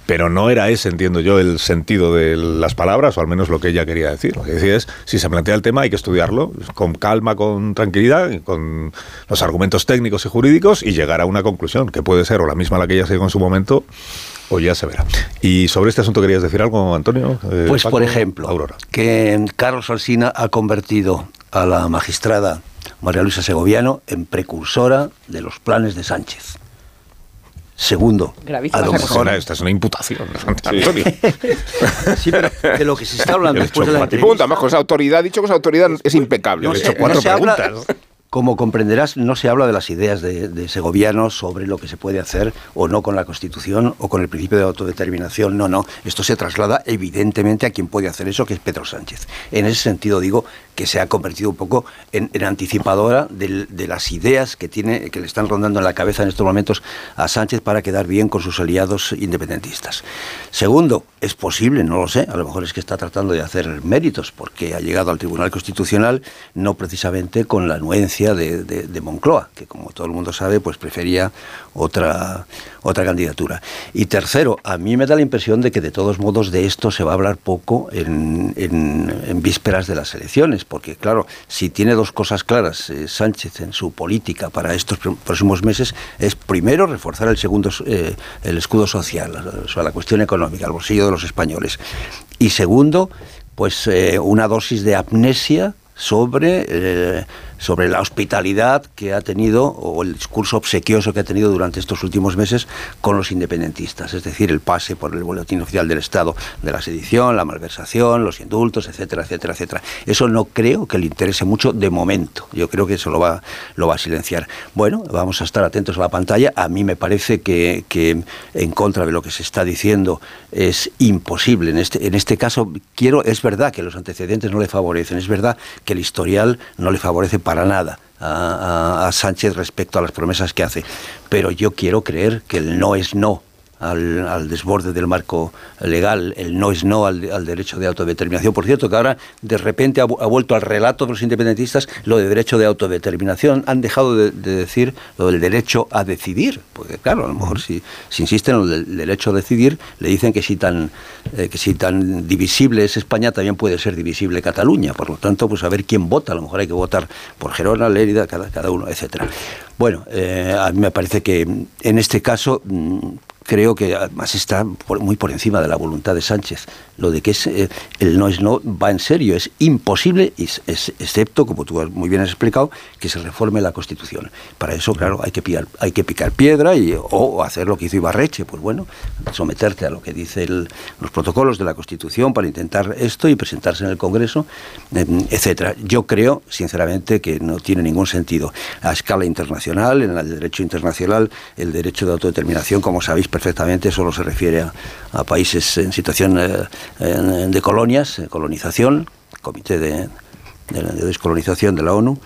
Pero no era ese, entiendo yo, el sentido de las palabras, o al menos lo que ella quería decir. Lo que decía es, si se plantea el tema hay que estudiarlo con calma, con tranquilidad, con los argumentos técnicos y jurídicos y llegar a una conclusión, que puede ser o la misma la que ella se llegó en su momento, o ya se verá. Y sobre este asunto querías decir algo, Antonio. Eh, pues Paco, por ejemplo, Aurora. que Carlos Alsina ha convertido a la magistrada María Luisa Segoviano en precursora de los planes de Sánchez. Segundo, a lo mejor esta es una imputación, Antonio. (laughs) sí, pero de lo que se está hablando (laughs) después de la entrevista... Además con esa autoridad, dicho que esa autoridad es impecable. No, he hecho no cuatro se preguntas. habla- como comprenderás, no se habla de las ideas de, de Segoviano sobre lo que se puede hacer o no con la Constitución o con el principio de autodeterminación. No, no. Esto se traslada evidentemente a quien puede hacer eso, que es Pedro Sánchez. En ese sentido digo que se ha convertido un poco en, anticipadora de, las ideas que tiene, que le están rondando en la cabeza en estos momentos a Sánchez para quedar bien con sus aliados independentistas. Segundo, es posible, no lo sé, a lo mejor es que está tratando de hacer méritos porque ha llegado al Tribunal Constitucional no precisamente con la anuencia de- de Moncloa, que como todo el mundo sabe, pues prefería otra, otra candidatura. Y tercero, a mí me da la impresión de que de todos modos de esto se va a hablar poco en, en- vísperas de las elecciones, porque claro, si tiene dos cosas claras eh, Sánchez en su política para estos pr- próximos meses, es primero reforzar el segundo eh, el escudo social, o sea, la cuestión económica, el bolsillo de los españoles. Y segundo, pues eh, una dosis de amnesia sobre, sobre la hospitalidad que ha tenido o el discurso obsequioso que ha tenido durante estos últimos meses con los independentistas, es decir, el pase por el boletín oficial del Estado de la sedición, la malversación, los indultos, etcétera, etcétera, etcétera. Eso no creo que le interese mucho de momento. Yo creo que eso lo va, lo va a silenciar. Bueno, vamos a estar atentos a la pantalla. A mí me parece que, que en contra de lo que se está diciendo es imposible. En este, en este caso, quiero, es verdad que los antecedentes no le favorecen, es verdad que el historial no le favorece para nada a, Sánchez respecto a las promesas que hace. Pero yo quiero creer que el no es no. Al, al desborde del marco legal, el no es no al, al derecho de autodeterminación. Por cierto, que ahora de repente ha, vu- ha vuelto al relato de los independentistas lo de derecho de autodeterminación. Han dejado de, de decir lo del derecho a decidir, porque claro, a lo mejor si, si insisten en del derecho a decidir, le dicen que si tan eh, que si tan divisible es España, también puede ser divisible Cataluña. Por lo tanto, pues a ver quién vota. A lo mejor hay que votar por Gerona, Lérida, cada, cada uno, etcétera. Bueno, eh, a mí me parece que en este caso mm, creo que además está por- muy por encima de la voluntad de Sánchez. Lo de que es eh, el no es no va en serio, es imposible, es- es- excepto, como tú muy bien has explicado, que se reforme la Constitución. Para eso, claro, hay que, pillar- hay que picar piedra y, o hacer lo que hizo Ibarreche, pues bueno, someterte a lo que dicen los protocolos de la Constitución para intentar esto y presentarse en el Congreso, etcétera. Yo creo, sinceramente, que no tiene ningún sentido. A escala internacional, en el derecho internacional, el derecho de autodeterminación, como sabéis perfectamente, solo se refiere a, a países en situación eh, de colonias, eh, colonización, Comité de, de- de Descolonización de la ONU,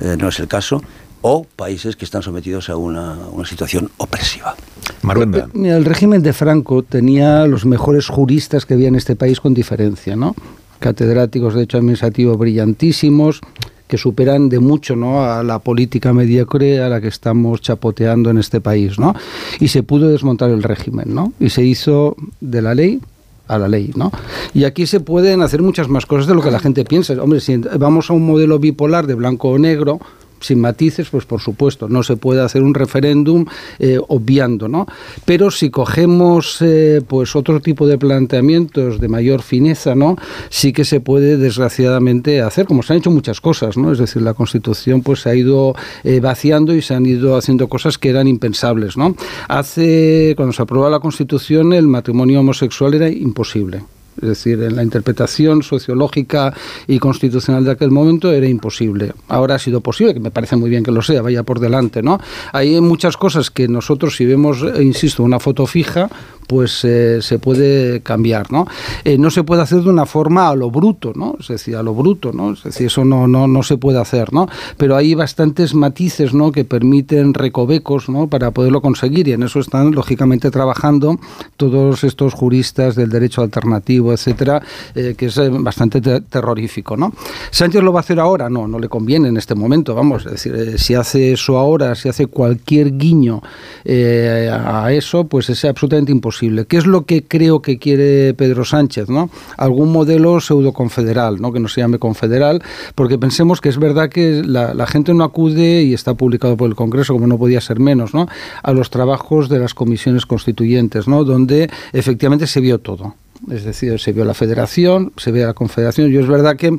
eh, no es el caso, o países que están sometidos a una, una situación opresiva. Maruenda. Mira, el régimen de Franco tenía los mejores juristas que había en este país con diferencia, ¿no? Catedráticos de derecho administrativo brillantísimos que superan de mucho ¿no? a la política mediocre a la que estamos chapoteando en este país, ¿no? Y se pudo desmontar el régimen, ¿no? Y se hizo de la ley a la ley, ¿no? Y aquí se pueden hacer muchas más cosas de lo que la gente piensa. Hombre, si vamos a un modelo bipolar de blanco o negro, sin matices, pues por supuesto, no se puede hacer un referéndum eh, obviando, ¿no? Pero si cogemos eh, pues otro tipo de planteamientos de mayor fineza, ¿no? Sí que se puede desgraciadamente hacer, como se han hecho muchas cosas, ¿no? Es decir, la Constitución pues se ha ido eh, vaciando y se han ido haciendo cosas que eran impensables, ¿no? Hace cuando se aprobó la Constitución el matrimonio homosexual era imposible. Es decir, en la interpretación sociológica y constitucional de aquel momento era imposible. Ahora ha sido posible, que me parece muy bien que lo sea, vaya por delante, ¿no? Hay muchas cosas que nosotros, si vemos, eh, insisto, una foto fija, pues eh, se puede cambiar, ¿no? Eh, no se puede hacer de una forma a lo bruto, ¿no? Es decir, a lo bruto, ¿no? Es decir, eso no, no, no se puede hacer, ¿no? Pero hay bastantes matices, ¿no? Que permiten recovecos, ¿no? Para poderlo conseguir y en eso están, lógicamente, trabajando todos estos juristas del derecho alternativo, etcétera, eh, que es bastante te- terrorífico, ¿no? ¿Sánchez lo va a hacer ahora? No, no le conviene en este momento, vamos, es decir, si hace eso ahora, si hace cualquier guiño a eso, pues es absolutamente imposible. ¿Qué es lo que creo que quiere Pedro Sánchez, no? Algún modelo pseudo-confederal, ¿no? Que no se llame confederal, porque pensemos que es verdad que la, la gente no acude, y está publicado por el Congreso, como no podía ser menos, ¿no? A los trabajos de las comisiones constituyentes, ¿no? Donde efectivamente se vio todo. Es decir, se vio la federación, se ve la confederación. Yo es verdad que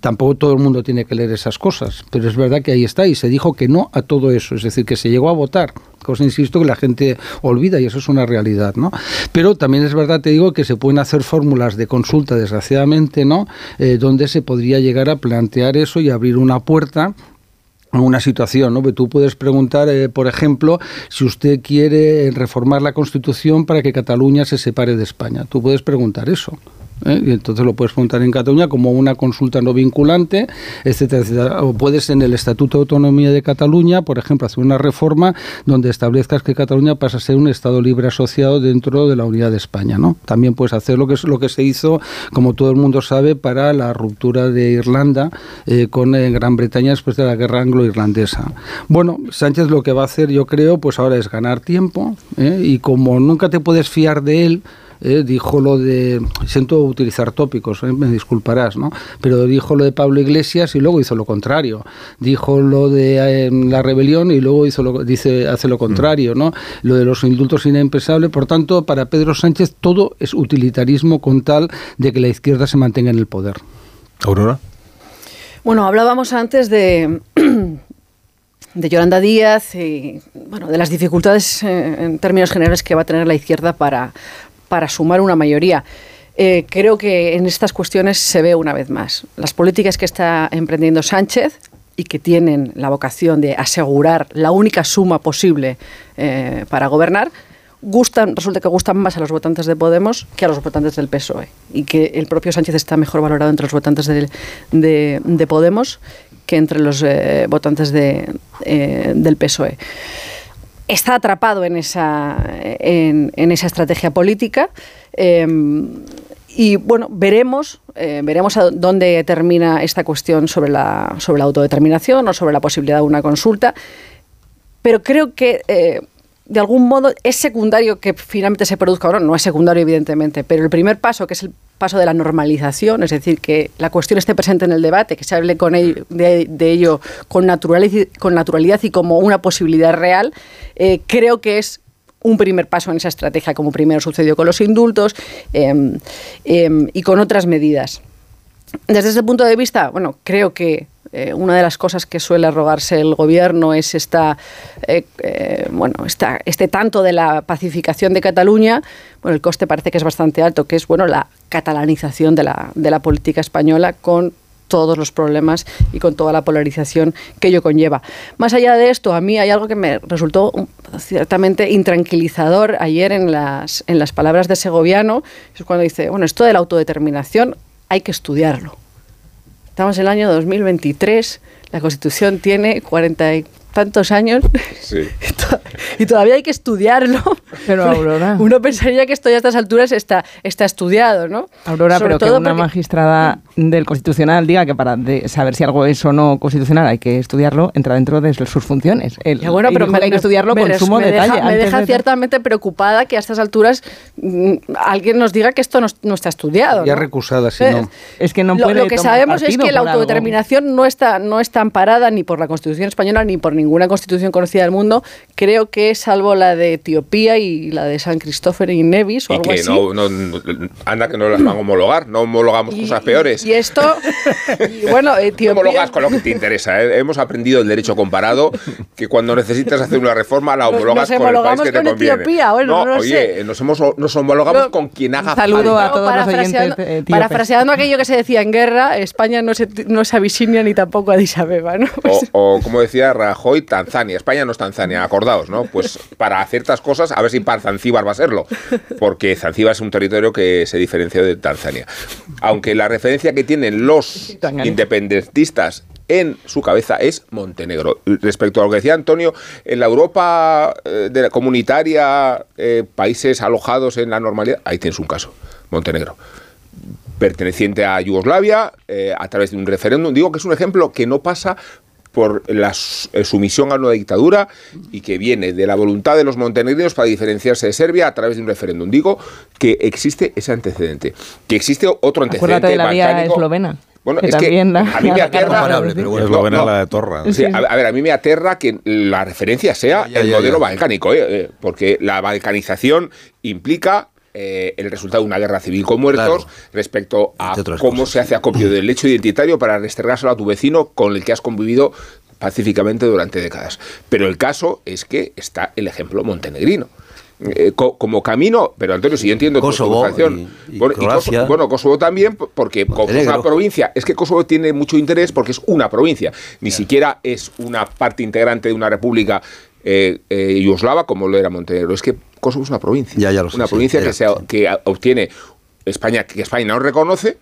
tampoco todo el mundo tiene que leer esas cosas, pero es verdad que ahí está y se dijo que no a todo eso. Es decir, que se llegó a votar cosa, insisto, que la gente olvida y eso es una realidad, ¿no? Pero también es verdad, te digo, que se pueden hacer fórmulas de consulta, desgraciadamente, ¿no? Eh, donde se podría llegar a plantear eso y abrir una puerta una situación, ¿no? Tú puedes preguntar, eh, por ejemplo, si usted quiere reformar la Constitución para que Cataluña se separe de España. Tú puedes preguntar eso. ¿Eh? entonces lo puedes preguntar en Cataluña como una consulta no vinculante, etcétera, etcétera. O puedes en el Estatuto de Autonomía de Cataluña, por ejemplo, hacer una reforma donde establezcas que Cataluña pasa a ser un Estado libre asociado dentro de la unidad de España, ¿no? También puedes hacer lo que es lo que se hizo, como todo el mundo sabe, para la ruptura de Irlanda eh, con eh, Gran Bretaña después de la guerra anglo-irlandesa. Bueno, Sánchez lo que va a hacer, yo creo, pues ahora es ganar tiempo y como nunca te puedes fiar de él, eh, dijo lo de, siento utilizar tópicos, eh, me disculparás, ¿no? Pero dijo lo de Pablo Iglesias y luego hizo lo contrario. Dijo lo de eh, la rebelión y luego hizo lo, dice, hace lo contrario, ¿no? Lo de los indultos inimpensables. Por tanto, para Pedro Sánchez todo es utilitarismo con tal de que la izquierda se mantenga en el poder. Aurora. Bueno, hablábamos antes de (clears throat) de Yolanda Díaz y bueno, de las dificultades en términos generales que va a tener la izquierda para, para sumar una mayoría. Eh, creo que en estas cuestiones se ve una vez más. Las políticas que está emprendiendo Sánchez y que tienen la vocación de asegurar la única suma posible eh, para gobernar, gustan, resulta que gustan más a los votantes de Podemos que a los votantes del PSOE. Y que el propio Sánchez está mejor valorado entre los votantes de, de, Podemos que entre los eh, votantes de, del PSOE está atrapado en esa, en, esa estrategia política. Em, y bueno, veremos, eh, veremos a dónde termina esta cuestión sobre la, sobre la autodeterminación o sobre la posibilidad de una consulta. Pero creo que eh, de algún modo es secundario que finalmente se produzca, no, no es secundario evidentemente, pero el primer paso, que es el paso de la normalización, es decir, que la cuestión esté presente en el debate, que se hable con de, ello con naturalidad, con naturalidad y como una posibilidad real, eh, creo que es un primer paso en esa estrategia, como primero sucedió con los indultos em, em, y con otras medidas. Desde ese punto de vista, bueno, creo que eh, una de las cosas que suele arrogarse el gobierno es esta, eh, eh, bueno, este tanto de la pacificación de Cataluña. Bueno, el coste parece que es bastante alto, que es bueno la catalanización de la, de la política española con todos los problemas y con toda la polarización que ello conlleva. Más allá de esto, a mí hay algo que me resultó ciertamente intranquilizador ayer en las, en las palabras de Segoviano, es cuando dice, bueno, esto de la autodeterminación hay que estudiarlo. Estamos en el año 2023, la Constitución tiene 40 y tantos años (laughs) y todavía hay que estudiarlo. Pero (laughs) Aurora. Uno pensaría que esto ya a estas alturas está, está estudiado, ¿no? Aurora, pero que una magistrada del Constitucional diga que para saber si algo es o no constitucional hay que estudiarlo, entra dentro de sus funciones. ya bueno, pero hay que estudiarlo con sumo detalle. me deja ciertamente preocupada que a estas alturas mm, alguien nos diga que esto no, está estudiado. Ya recusada, si no. Es que no lo, puede lo que sabemos es que la autodeterminación no está, no está amparada ni por la Constitución española ni por ninguna constitución conocida del mundo. Creo que salvo la de Etiopía y la de San Cristóbal y Nevis o algo que así. No, anda que no las van a homologar, no homologamos cosas peores. Y esto, y bueno, homologas con lo que te interesa. ¿eh? Hemos aprendido el derecho comparado, que cuando necesitas hacer una reforma la homologas con el país que te conviene. Etiopía, bueno, no, oye, Nos, hemos, nos homologamos con quien haga saludo falta. a todos los oyentes Parafraseando aquello que se decía en guerra, España no es, no es Abisinia ni tampoco Addis Abeba, ¿no? O, como decía Rajoy, Tanzania. España no es Tanzania, acordaos, ¿no? Pues para ciertas cosas, a ver si para Zanzíbar va a serlo, porque Zanzíbar es un territorio que se diferencia de Tanzania. Aunque la referencia que tienen los independentistas en su cabeza es Montenegro. Respecto a lo que decía Antonio, en la Europa eh, de la comunitaria, eh, países alojados en la normalidad, ahí tienes un caso, Montenegro perteneciente a Yugoslavia eh, a través de un referéndum. Digo que es un ejemplo que no pasa por la sumisión a una dictadura y que viene de la voluntad de los montenegrinos para diferenciarse de Serbia a través de un referéndum. Digo que existe ese antecedente, que existe otro antecedente. de la vía eslovena. Bueno, es que a mí me aterra. la de Torra. a, ver, a mí me aterra que la referencia sea el modelo balcánico, ¿eh? Eh, porque la balcanización implica eh, el resultado de una guerra civil con muertos, Claro. respecto a cómo cosas. se hace acopio del hecho identitario para restregárselo a tu vecino con el que has convivido pacíficamente durante décadas. Pero el caso es que está el ejemplo montenegrino. Eh, co- como camino, pero Antonio, si yo entiendo tu- tu Kosovo facción. y- y bueno. Kosovo, bueno, Kosovo también, porque como es una provincia, es que Kosovo tiene mucho interés porque es una provincia, ni siquiera es una parte integrante de una república eh, eh, yugoslava como lo era Montenegro. Es que Kosovo es una provincia. Ya, ya lo sé, una provincia que, se, que obtiene España, que España no reconoce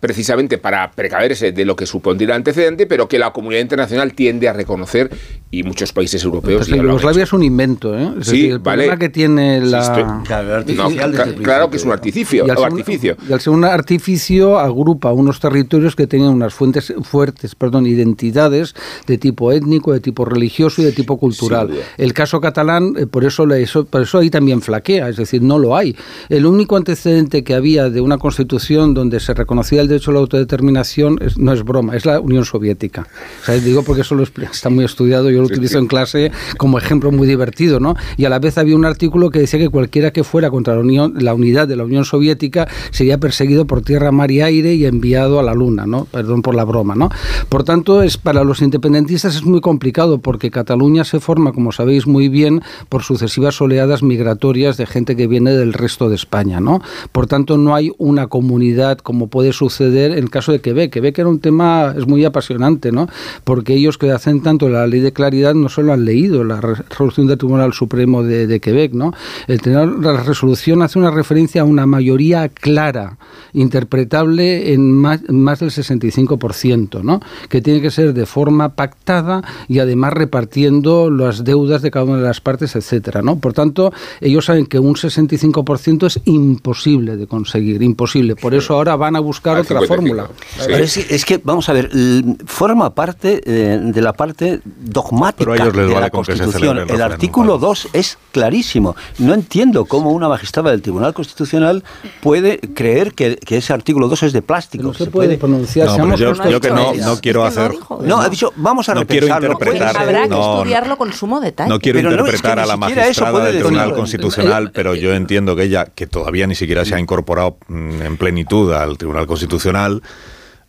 precisamente para precaverse de lo que supondría el antecedente, pero que la comunidad internacional tiende a reconocer y muchos países europeos Pues Yugoslavia es un invento, ¿eh? Es Sí, decir, el vale. problema que tiene la... Sí, estoy- Claro, No, que es un artificio, Y al, o ser un, artificio. y al ser un artificio agrupa unos territorios que tenían unas fuentes fuertes, perdón, identidades de tipo étnico, de tipo religioso y de tipo cultural. El caso catalán, eh, por eso, le- eso, por eso ahí también flaquea, es decir, no lo hay. El único antecedente que había de una constitución donde se reconocía el derecho a la autodeterminación es- no es broma, es la Unión Soviética. O sea, digo porque eso lo está muy estudiado, yo lo utilizo en clase como ejemplo muy divertido, ¿no? Y a la vez había un artículo que decía que cualquiera que fuera contra la, Unión, la unidad de la Unión Soviética sería perseguido por tierra, mar y aire y enviado a la luna, ¿no? Perdón por la broma, ¿no? Por tanto, es para los independentistas es muy complicado porque Cataluña se forma, como sabéis muy bien, por sucesivas oleadas migratorias de gente que viene del resto de España, ¿no? Por tanto, no hay una comunidad como puede suceder en el caso de Quebec. Quebec era un tema es muy apasionante, ¿no? Porque ellos que hacen tanto la ley de claridad no solo han leído la re- resolución del Tribunal Supremo de, de Quebec, ¿no? El tener la resolución hace una referencia a una mayoría clara, interpretable en más, más del 65%, ¿no? Que tiene que ser de forma pactada y además repartiendo las deudas de cada una de las partes, etcétera, ¿no? Por tanto, ellos saben que un 65% es imposible de conseguir, imposible. Por eso ahora van a buscar Al otra 55. fórmula. Sí. Pero es, que- es que, vamos a ver, forma parte eh, de la parte dogmática Pero a ellos les de vale la con que se Constitución. el referéndum, artículo vale. 2 es clarísimo. No entiendo cómo una magistrada del Tribunal Constitucional puede creer que, que ese artículo 2 es de plástico. No se puede pronunciar. No, yo, yo que no, no Es quiero que no hacer. dijo No, ha dicho, vamos a no quiero repensarlo. interpretar. Habrá que no, estudiarlo con sumo detalle. No quiero Pero no, es que interpretar a la magistrada puede del. Tribunal Eh, Constitucional, pero yo entiendo que ella, que todavía ni siquiera se ha incorporado mm, en plenitud al Tribunal Constitucional,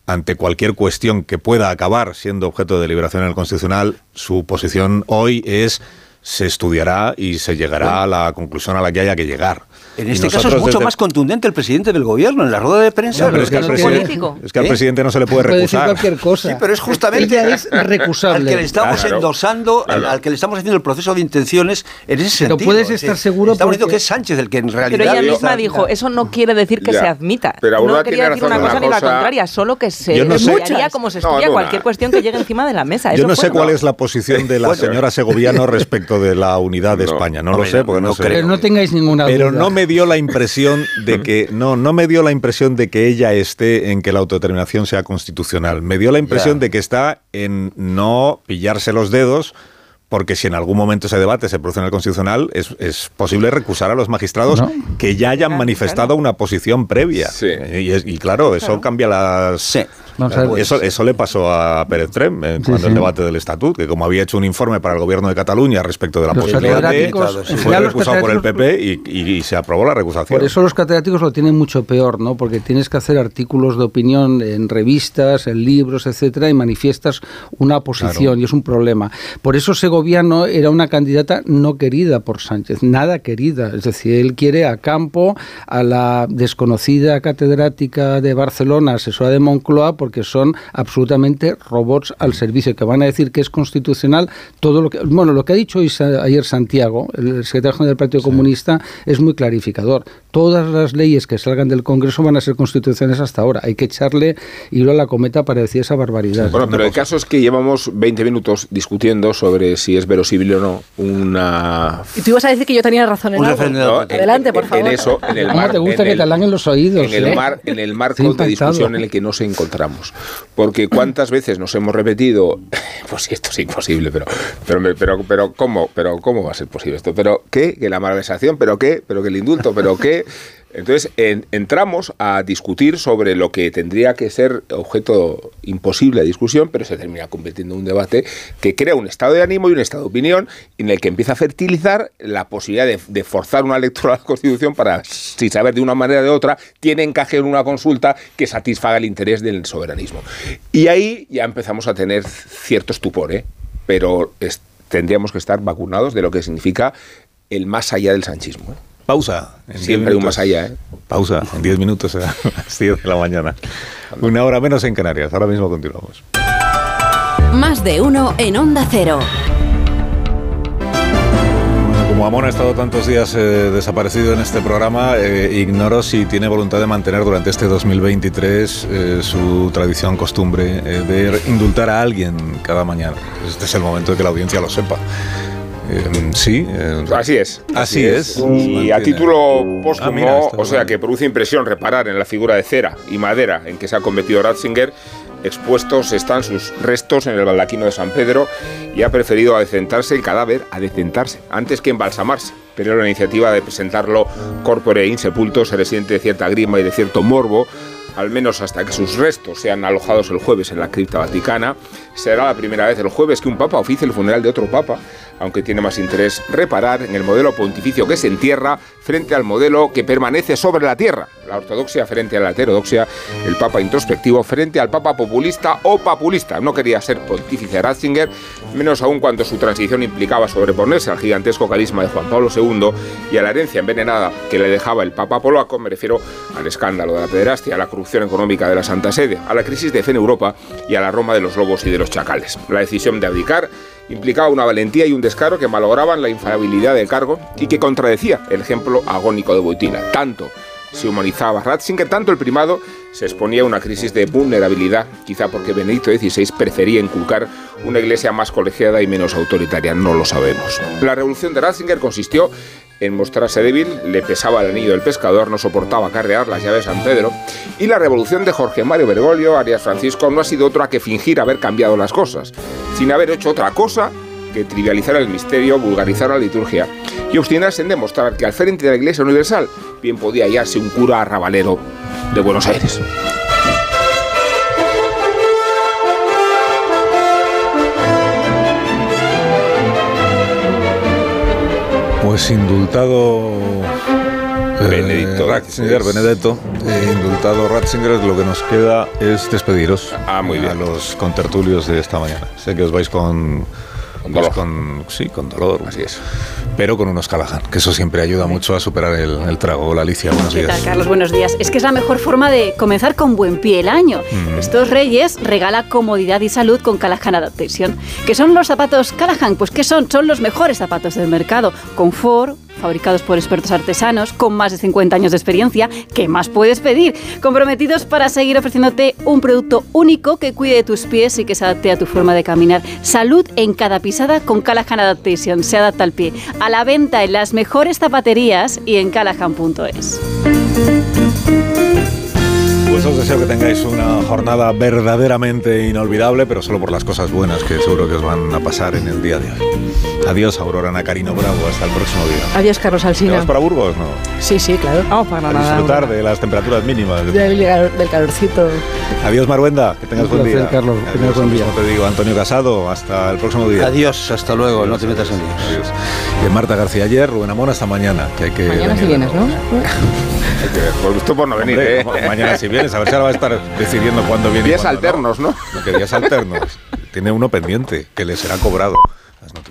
ante cualquier cuestión que pueda acabar siendo objeto de deliberación en el Constitucional, su posición hoy es se estudiará y se llegará a la conclusión a la que haya que llegar. En este caso es mucho desde- más contundente el presidente del gobierno en la rueda de prensa. No, pero es que, al no presidente, político. es que al ¿Eh? presidente no se le puede Puede decir recusar. cualquier cosa. Sí, pero es justamente Ella es recusable. al que le estamos Claro. endosando, al- Claro. al que le estamos haciendo el proceso de intenciones en ese Pero sentido. puedes Es estar seguro diciendo porque- que es Sánchez el que en realidad... Pero ella misma dijo, eso no quiere decir que Ya. se admita. Pero no quería decir una cosa ni la cosa. contraria, solo que se Yo no sé- estudiaría Muchas. como se estudia no, cualquier cuestión que llegue encima de la mesa. Yo no sé fue. cuál es la posición de la señora Segoviano respecto de la unidad de. España. No lo sé, porque no, sé. creo. Pero no tengáis ninguna Pero duda. no me dio la impresión de que no no me dio la impresión de que ella esté en que la autodeterminación sea constitucional. Me dio la impresión de que está en no pillarse los dedos. Porque si en algún momento ese debate se produce en el Constitucional, es, es posible recusar a los magistrados No. que ya hayan manifestado una posición previa. Sí. Y, claro, eso cambia las... Sí. Vamos a ver. Eso, eso le pasó a Pérez Trem eh, Sí, cuando el debate del estatut, que como había hecho un informe para el gobierno de Cataluña respecto de la Los posibilidad de... Fue recusado por el PP y, y- y se aprobó la recusación. Por eso los catedráticos lo tienen mucho peor, ¿no? Porque tienes que hacer artículos de opinión en revistas, en libros, etcétera, y manifiestas una posición y es un problema. Por eso Segoviano era una candidata no querida por Sánchez, nada querida. Es decir, él quiere a campo a la desconocida catedrática de Barcelona, asesora de Moncloa, porque son absolutamente robots al servicio, que van a decir que es constitucional todo lo que... Bueno, lo que ha dicho ayer Santiago, el secretario general del Partido Comunista, es muy clarificador. Todas las leyes que salgan del Congreso van a ser constituciones hasta ahora. Hay que echarle hilo a la cometa para decir esa barbaridad. Bueno, pero el caso es que llevamos 20 minutos discutiendo sobre si es verosímil o no una... Y tú ibas a decir que yo tenía razón en algo. referéndum. No, en- Adelante, por en- favor. En eso, en el ¿Cómo mar- te gusta en que el- te halaguen los oídos? En el, eh? mar, en el marco de discusión en el que nos encontramos. Porque cuántas veces nos hemos repetido, (laughs) pues sí, esto es imposible, pero, pero, pero, pero, ¿cómo? Pero ¿cómo va a ser posible esto? ¿Pero qué? ¿Que la malversación? ¿Pero qué? ¿Pero que el indulto? ¿Pero qué? Entonces en- entramos a discutir sobre lo que tendría que ser objeto imposible de discusión, pero se termina convirtiendo en un debate que crea un estado de ánimo y un estado de opinión en el que empieza a fertilizar la posibilidad de, forzar una lectura de la Constitución para, sin saber de una manera o de otra, tiene encaje en una consulta que satisfaga el interés del soberanismo. Y ahí ya empezamos a tener cierto estupor, ¿eh? pero tendríamos que estar vacunados de lo que significa el más allá del sanchismo. ¿eh? Pausa. En diez Siempre hay un más allá, ¿eh? Pausa. En 10 minutos será las 10 de la mañana. Una hora menos en Canarias. Ahora mismo continuamos. Más de uno en Onda Cero. Bueno, como Amón ha estado tantos días eh, desaparecido en este programa, eh, ignoro si tiene voluntad de mantener durante este 2023 eh, su tradición, costumbre eh, de indultar a alguien cada mañana. Este es el momento de que la audiencia lo sepa. Eh, sí. eh, Así es. Así es. Y a título póstumo, Ah, mira, está o sea bien. que produce impresión reparar en la figura de cera y madera en que se ha convertido Ratzinger. Expuestos están sus restos en el baldaquino de San Pedro y ha preferido adecentarse el cadáver, adecentarse, antes que embalsamarse. Pero la iniciativa de presentarlo corpore insepulto se le siente cierta grima y de cierto morbo, al menos hasta que sus restos sean alojados el jueves en la cripta vaticana. Será la primera vez el jueves que un papa oficie el funeral de otro papa, aunque tiene más interés reparar en el modelo pontificio que se entierra frente al modelo que permanece sobre la tierra. La ortodoxia frente a la heterodoxia, el papa introspectivo frente al papa populista o papulista. No quería ser pontífice Ratzinger, menos aún cuando su transición implicaba sobreponerse al gigantesco carisma de Juan Pablo II y a la herencia envenenada que le dejaba el papa polaco. Me refiero al escándalo de la pederastia, a la corrupción económica de la Santa Sede, a la crisis de fe en Europa y a la Roma de los lobos y de los chacales. La decisión de abdicar implicaba una valentía y un descaro que malograban la infalibilidad del cargo y que contradecía el ejemplo agónico de Boitina. Tanto se humanizaba Ratzinger, tanto el primado se exponía a una crisis de vulnerabilidad, quizá porque Benedicto XVI prefería inculcar una iglesia más colegiada y menos autoritaria, no lo sabemos. La revolución de Ratzinger consistió en mostrarse débil, le pesaba el anillo del pescador, no soportaba carrear las llaves de San Pedro, y la revolución de Jorge Mario Bergoglio, Arias Francisco, no ha sido otra que fingir haber cambiado las cosas, sin haber hecho otra cosa que trivializar el misterio, vulgarizar la liturgia y obstinarse en demostrar que al frente de la Iglesia Universal bien podía hallarse un cura arrabalero de Buenos Aires. Pues indultado eh, Benedicto. Ratzinger, Benedetto, eh, indultado Ratzinger, lo que nos queda es despediros Ah, muy a bien. los contertulios de esta mañana. Sé que os vais con... Con pues sí, con dolor. Así es. Pero con unos Callahan, que eso siempre ayuda mucho a superar el, el trago. Hola Alicia, buenos ¿Qué días. tal, Carlos? Buenos días. Es que es la mejor forma de comenzar con buen pie el año. Mm. Estos reyes regala comodidad y salud con Callahan Adaptation. ¿Qué son los zapatos Callahan? Pues ¿qué son? Son los mejores zapatos del mercado. Confort, fabricados por expertos artesanos con más de 50 años de experiencia. ¿Qué más puedes pedir? Comprometidos para seguir ofreciéndote un producto único que cuide de tus pies y que se adapte a tu forma de caminar. Salud en cada pisada con Callahan Adaptation. Se adapta al pie. A la venta en las mejores zapaterías y en callahan.es. Pues os deseo que tengáis una jornada verdaderamente inolvidable, pero solo por las cosas buenas que seguro que os van a pasar en el día de hoy. Adiós, Aurora Nacarino Bravo. Hasta el próximo día. Adiós, Carlos ¿Te Alsina. vas para Burgos? No. Sí, sí, claro. Vamos para A Granada. disfrutar de las temperaturas mínimas. Del, del calorcito. Adiós, Maruenda. Que tengas Un buen placer, día. Carlos, que tengas Adiós, buen día. te digo, Antonio Casado. Hasta el próximo día. Adiós, hasta luego, no te metas en líos. Adiós. Y Marta García ayer, Rubén Amón, hasta mañana. Que hay que Mañana si venir. vienes, ¿no? (laughs) Hay que- Por gusto por no venir, Hombre, ¿eh? mañana si vienes, a ver si ahora va a estar decidiendo cuándo viene. Días alternos, ¿no? No, que días alternos. Tiene uno pendiente, que le será cobrado las noticias.